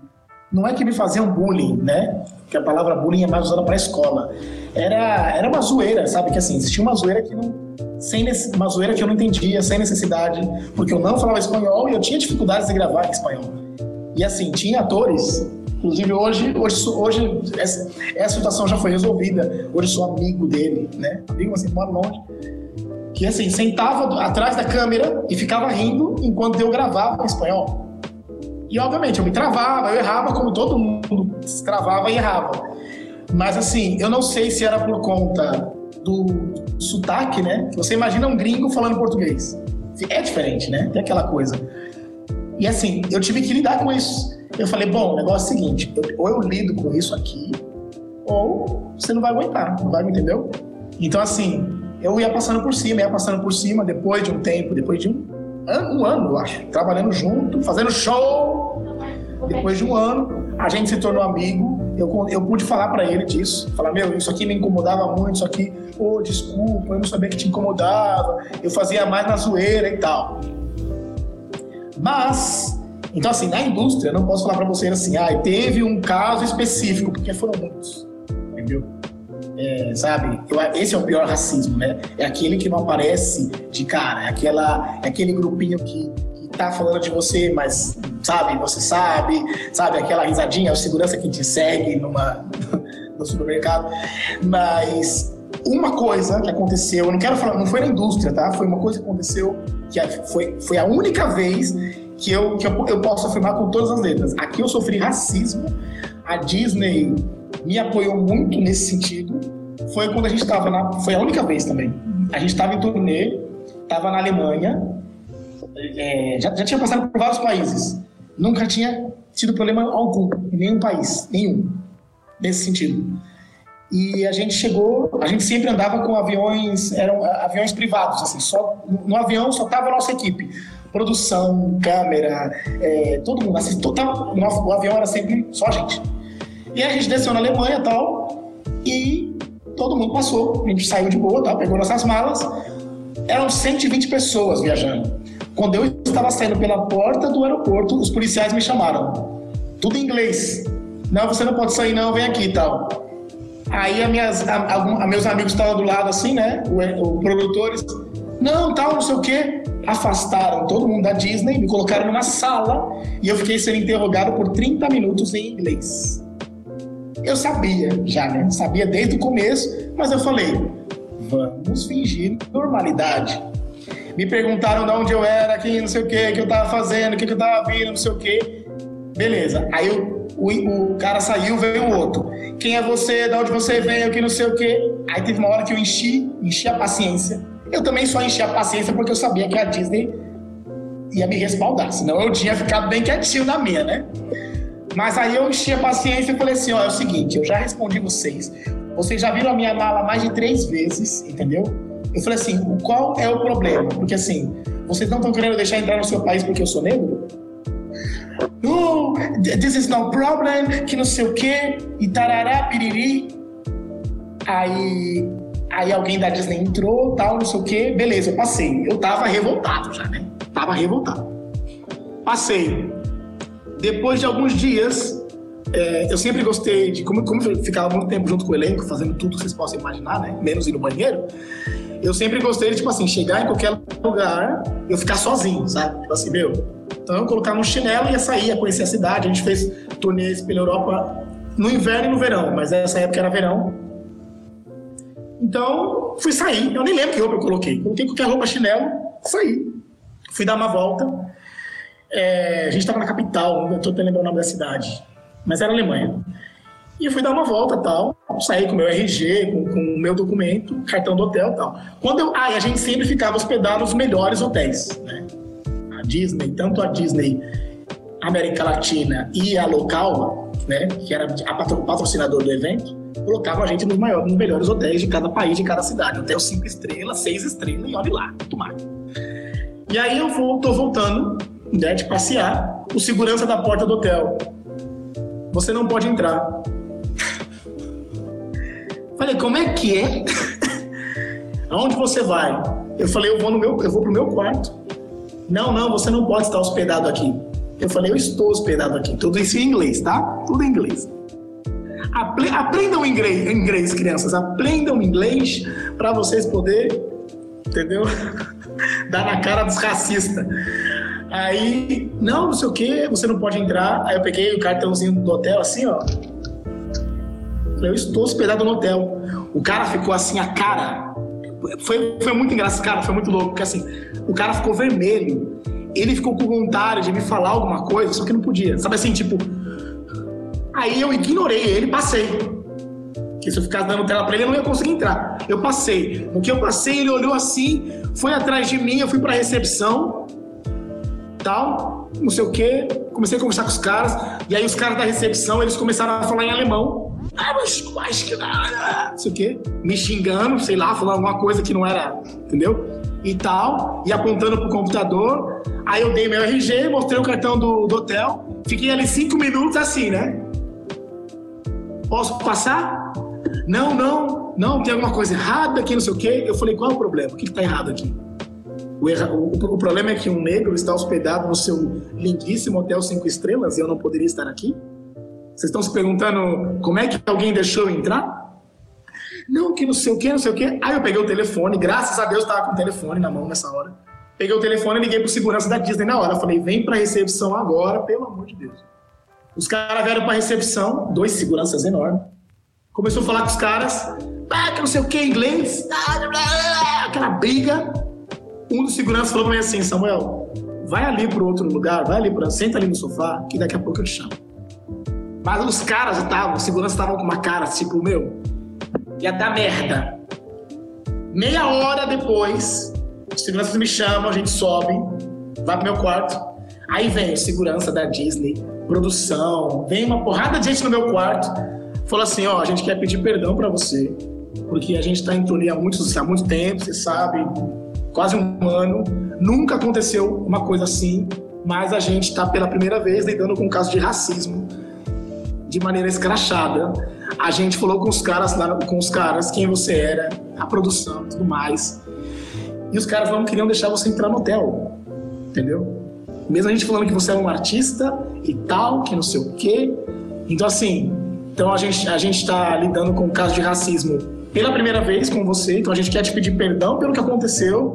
não é que me faziam bullying, né? Que a palavra bullying é mais usada para escola. Era, era uma zoeira, sabe? Que assim, existia uma zoeira que não. Sem uma zoeira que eu não entendia, sem necessidade, porque eu não falava espanhol e eu tinha dificuldades de gravar em espanhol. E assim, tinha atores, inclusive hoje, hoje, hoje essa, essa situação já foi resolvida. Hoje sou amigo dele, né? Amigo assim, moro longe. Que assim, sentava atrás da câmera e ficava rindo enquanto eu gravava em espanhol. E obviamente eu me travava, eu errava como todo mundo se travava e errava. Mas assim, eu não sei se era por conta do sotaque, né? Você imagina um gringo falando português. É diferente, né? Tem aquela coisa. E assim, eu tive que lidar com isso. Eu falei, bom, o negócio é o seguinte, ou eu lido com isso aqui, ou você não vai aguentar, não vai, entendeu? Então, assim, eu ia passando por cima, ia passando por cima, depois de um tempo, depois de um um ano eu acho, trabalhando junto, fazendo show. Depois de um ano, a gente se tornou amigo eu, eu pude falar para ele disso. Falar, meu, isso aqui me incomodava muito, isso aqui, ô, oh, desculpa, eu não sabia que te incomodava, eu fazia mais na zoeira e tal. Mas, então assim, na indústria, eu não posso falar para vocês assim, ah, teve um caso específico, porque foram muitos, entendeu? É, sabe? Eu, esse é o pior racismo, né? É aquele que não aparece de cara, é, aquela, é aquele grupinho que, que tá falando de você, mas sabe, você sabe, sabe? Aquela risadinha, o segurança que te segue numa, *laughs* no supermercado. Mas uma coisa que aconteceu, eu não quero falar, não foi na indústria, tá? Foi uma coisa que aconteceu que foi, foi a única vez que, eu, que eu, eu posso afirmar com todas as letras. Aqui eu sofri racismo, a Disney me apoiou muito nesse sentido foi quando a gente estava na. Foi a única vez também. A gente estava em turnê, estava na Alemanha, é, já, já tinha passado por vários países. Nunca tinha tido problema algum em nenhum país, nenhum, nesse sentido. E a gente chegou, a gente sempre andava com aviões, eram aviões privados, assim, só no avião só tava a nossa equipe, produção, câmera, é, todo mundo, assim, total, o, o avião era sempre só a gente. E a gente desceu na Alemanha e tal, e todo mundo passou, a gente saiu de boa, tá? pegou nossas malas. Eram 120 pessoas viajando. Quando eu estava saindo pela porta do aeroporto, os policiais me chamaram. Tudo em inglês. Não, você não pode sair, não, vem aqui e tal. Aí a minhas, a, a, meus amigos estavam do lado assim, né? O, o produtores. Não, tal, não sei o quê. Afastaram todo mundo da Disney, me colocaram numa sala e eu fiquei sendo interrogado por 30 minutos em inglês. Eu sabia já, né? Sabia desde o começo, mas eu falei, vamos fingir normalidade. Me perguntaram de onde eu era, quem não sei o que, que eu tava fazendo, o que, eu tava vindo, não sei o que. Beleza. Aí o, o, o, cara saiu, veio o outro. Quem é você? De onde você veio? Que não sei o que. Aí teve uma hora que eu enchi, enchi a paciência. Eu também só enchi a paciência porque eu sabia que a Disney ia me respaldar, senão eu tinha ficado bem quietinho na minha, né? Mas aí eu enchi a paciência e falei assim: ó, é o seguinte, eu já respondi vocês. Vocês já viram a minha mala mais de três vezes, entendeu? Eu falei assim: qual é o problema? Porque assim, vocês não estão querendo deixar entrar no seu país porque eu sou negro? No, this is no problem, que não sei o quê, e tarará, piriri. Aí, aí alguém da Disney entrou, tal, não sei o quê, beleza, eu passei. Eu tava revoltado já, né? Tava revoltado. Passei. Depois de alguns dias, é, eu sempre gostei de, como, como eu ficava muito tempo junto com o elenco, fazendo tudo que vocês possam imaginar, né? Menos ir no banheiro. Eu sempre gostei de, tipo assim, chegar em qualquer lugar, eu ficar sozinho, sabe? Tipo assim, meu. Então eu colocar um chinelo e ia sair, ia conhecer a cidade. A gente fez turnês pela Europa no inverno e no verão, mas essa época era verão. Então, fui sair. Eu nem lembro que roupa eu coloquei. Coloquei qualquer roupa, chinelo, saí. Fui dar uma volta. É, a gente estava na capital, não estou lembrando o nome da cidade, mas era Alemanha. E eu fui dar uma volta tal, saí com meu RG, com o meu documento, cartão do hotel tal. Quando eu, ah, e a gente sempre ficava hospedado nos melhores hotéis, né? A Disney, tanto a Disney América Latina e a local, né, que era a patrocinador do evento, colocava a gente nos, maiores, nos melhores hotéis de cada país, de cada cidade. Hotel cinco estrelas, seis estrelas, e olhe lá, tomar. E aí eu vou, tô voltando né, de passear, o segurança da porta do hotel. Você não pode entrar. Falei, como é que é? *laughs* Aonde você vai? Eu falei, eu vou no meu, eu vou pro meu quarto. Não, não, você não pode estar hospedado aqui. Eu falei, eu estou hospedado aqui. Tudo isso em inglês, tá? Tudo em inglês. Aprendam inglês, inglês crianças. Aprendam inglês para vocês poderem, entendeu? *laughs* Dar na cara dos racistas. Aí, não, não sei o que, você não pode entrar. Aí eu peguei o cartãozinho do hotel, assim, ó. Eu estou hospedado no hotel. O cara ficou assim, a cara. Foi, foi muito engraçado, cara, foi muito louco, porque assim, o cara ficou vermelho. Ele ficou com vontade de me falar alguma coisa, só que não podia. Sabe assim, tipo. Aí eu ignorei ele passei. Que se eu ficasse dando tela pra ele, eu não ia conseguir entrar. Eu passei. No que eu passei, ele olhou assim, foi atrás de mim, eu fui pra recepção tal, não sei o quê. Comecei a conversar com os caras, e aí os caras da recepção, eles começaram a falar em alemão. Ah, mas acho que não sei o quê. Me xingando, sei lá, falando alguma coisa que não era, entendeu? E tal, e apontando pro computador. Aí eu dei meu RG, mostrei o cartão do, do hotel. Fiquei ali cinco minutos assim, né? Posso passar? Não, não, não, tem alguma coisa errada aqui, não sei o quê. Eu falei, qual é o problema? O que está errado aqui? O, erra... o, problema é que um negro está hospedado no seu lindíssimo hotel cinco estrelas e eu não poderia estar aqui? Vocês estão se perguntando como é que alguém deixou eu entrar? Não, que não sei o que, não sei o que. Aí eu peguei o telefone, graças a Deus estava com o telefone na mão nessa hora. Peguei o telefone e liguei pro segurança da Disney na hora. Falei, vem pra recepção agora, pelo amor de Deus. Os caras vieram pra recepção, dois seguranças enormes. Começou a falar com os caras, ah, que não sei o que, inglês, aquela briga. Um dos seguranças falou pra mim assim, Samuel, vai ali pro outro lugar, vai ali pra, senta ali no sofá, que daqui a pouco eu te chamo. Mas os caras estavam, os seguranças estavam com uma cara tipo, meu, ia dar merda. Meia hora depois, os seguranças me chamam, a gente sobe, vai pro meu quarto. Aí vem o segurança da Disney, produção, vem uma porrada de gente no meu quarto. Falou assim: ó, a gente quer pedir perdão para você, porque a gente tá em turnê há há muito tempo, você sabe, quase um ano. Nunca aconteceu uma coisa assim, mas a gente está pela primeira vez lidando com um caso de racismo de maneira escrachada. A gente falou com os caras com os caras quem você era, a produção tudo mais. E os caras não queriam deixar você entrar no hotel. Entendeu? Mesmo a gente falando que você é um artista e tal, que não sei o quê. Então, assim, então a gente a gente está lidando com o caso de racismo pela primeira vez com você. Então a gente quer te pedir perdão pelo que aconteceu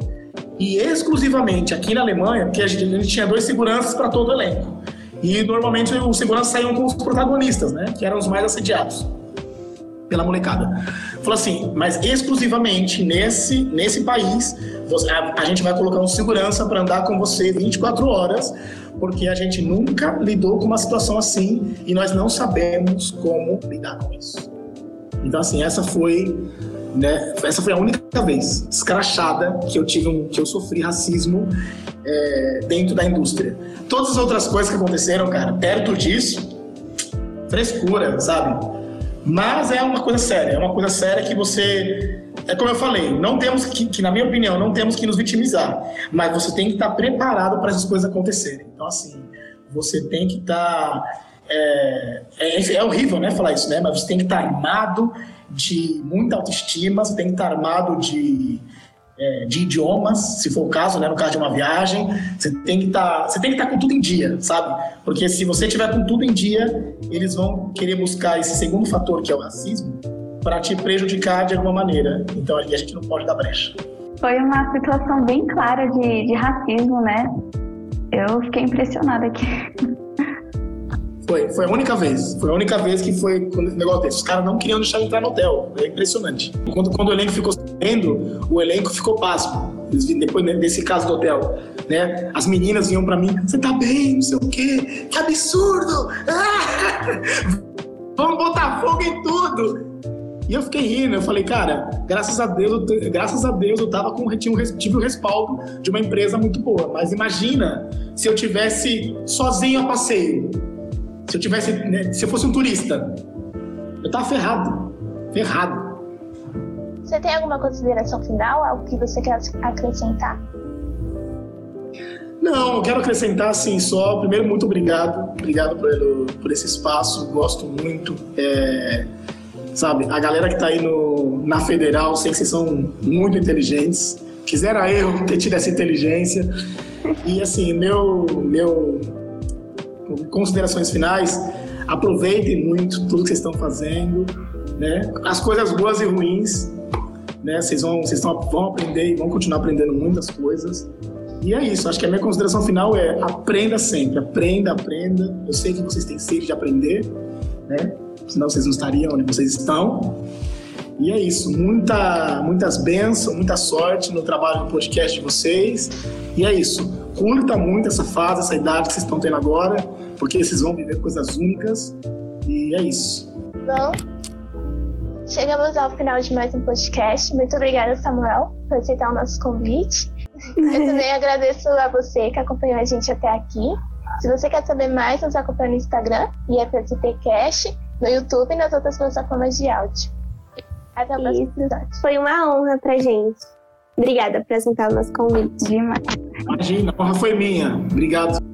e exclusivamente aqui na Alemanha, porque a gente, a gente tinha dois seguranças para todo o elenco. E normalmente os seguranças saíam com os protagonistas, né? Que eram os mais assediados pela molecada. Falou assim, mas exclusivamente nesse, nesse país, a, a gente vai colocar um segurança para andar com você 24 horas, porque a gente nunca lidou com uma situação assim e nós não sabemos como lidar com isso. Então, assim, essa foi, né, essa foi a única vez escrachada que eu tive um, que eu sofri racismo é, dentro da indústria. Todas as outras coisas que aconteceram, cara, perto disso, frescura, sabe? Mas é uma coisa séria, é uma coisa séria que você. É como eu falei, não temos que, que, na minha opinião, não temos que nos vitimizar, mas você tem que estar preparado para essas coisas acontecerem. Então, assim, você tem que estar. É, é, é, horrível, né, falar isso, né? Mas você tem que estar armado de muita autoestima, você tem que estar armado de é, de idiomas, se for o caso, né, no caso de uma viagem, você tem que estar, você tem que estar com tudo em dia, sabe? Porque se você tiver com tudo em dia, eles vão querer buscar esse segundo fator que é o racismo para te prejudicar de alguma maneira. Então ali a gente não pode dar brecha. Foi uma situação bem clara de, de racismo, né? Eu fiquei impressionada aqui. *laughs* Foi, foi a única vez. Foi a única vez que foi quando negócio desse. Os caras não queriam deixar entrar no hotel. É impressionante. Quando, quando o elenco ficou sabendo, o elenco ficou pasmo. Depois desse caso do hotel, né? As meninas vinham para mim, você tá bem, não sei o quê, que absurdo! Ah! *laughs* Vamos botar fogo em tudo! E eu fiquei rindo, eu falei, cara, graças a Deus, graças a Deus eu tava com, tinha tive o respaldo de uma empresa muito boa. Mas imagina se eu tivesse sozinho a passeio se eu tivesse, né, se eu fosse um turista, eu tava ferrado, ferrado. Você tem alguma consideração final, algo que você quer acrescentar? Não, eu quero acrescentar assim só. Primeiro, muito obrigado, obrigado por, por esse espaço. Gosto muito. É, sabe, a galera que está aí no, na federal, sei que vocês são muito inteligentes. Quisera eu ter tido essa inteligência. E assim, meu, meu, considerações finais, aproveitem muito tudo que vocês estão fazendo, né? As coisas boas e ruins, né? Vocês vão, vocês estão, vão aprender e vão continuar aprendendo muitas coisas. E é isso, acho que a minha consideração final é aprenda sempre, aprenda, aprenda. Eu sei que vocês têm sede de aprender, né? Senão vocês não estariam onde vocês estão. E é isso, muita, muitas bênçãos, muita sorte no trabalho do podcast de vocês. E é isso, curta muito essa fase, essa idade que vocês estão tendo agora porque vocês vão viver coisas únicas e é isso. Bom, chegamos ao final de mais um podcast. Muito obrigada, Samuel, por aceitar o nosso convite. Eu *laughs* também agradeço a você que acompanhou a gente até aqui. Se você quer saber mais, nos acompanha no Instagram, IFSTcast, no YouTube e nas outras plataformas de áudio. Até o próximo episódio. Foi uma honra pra gente. Obrigada por aceitar o nosso convite. Demais. Imagina, a honra foi minha. Obrigado.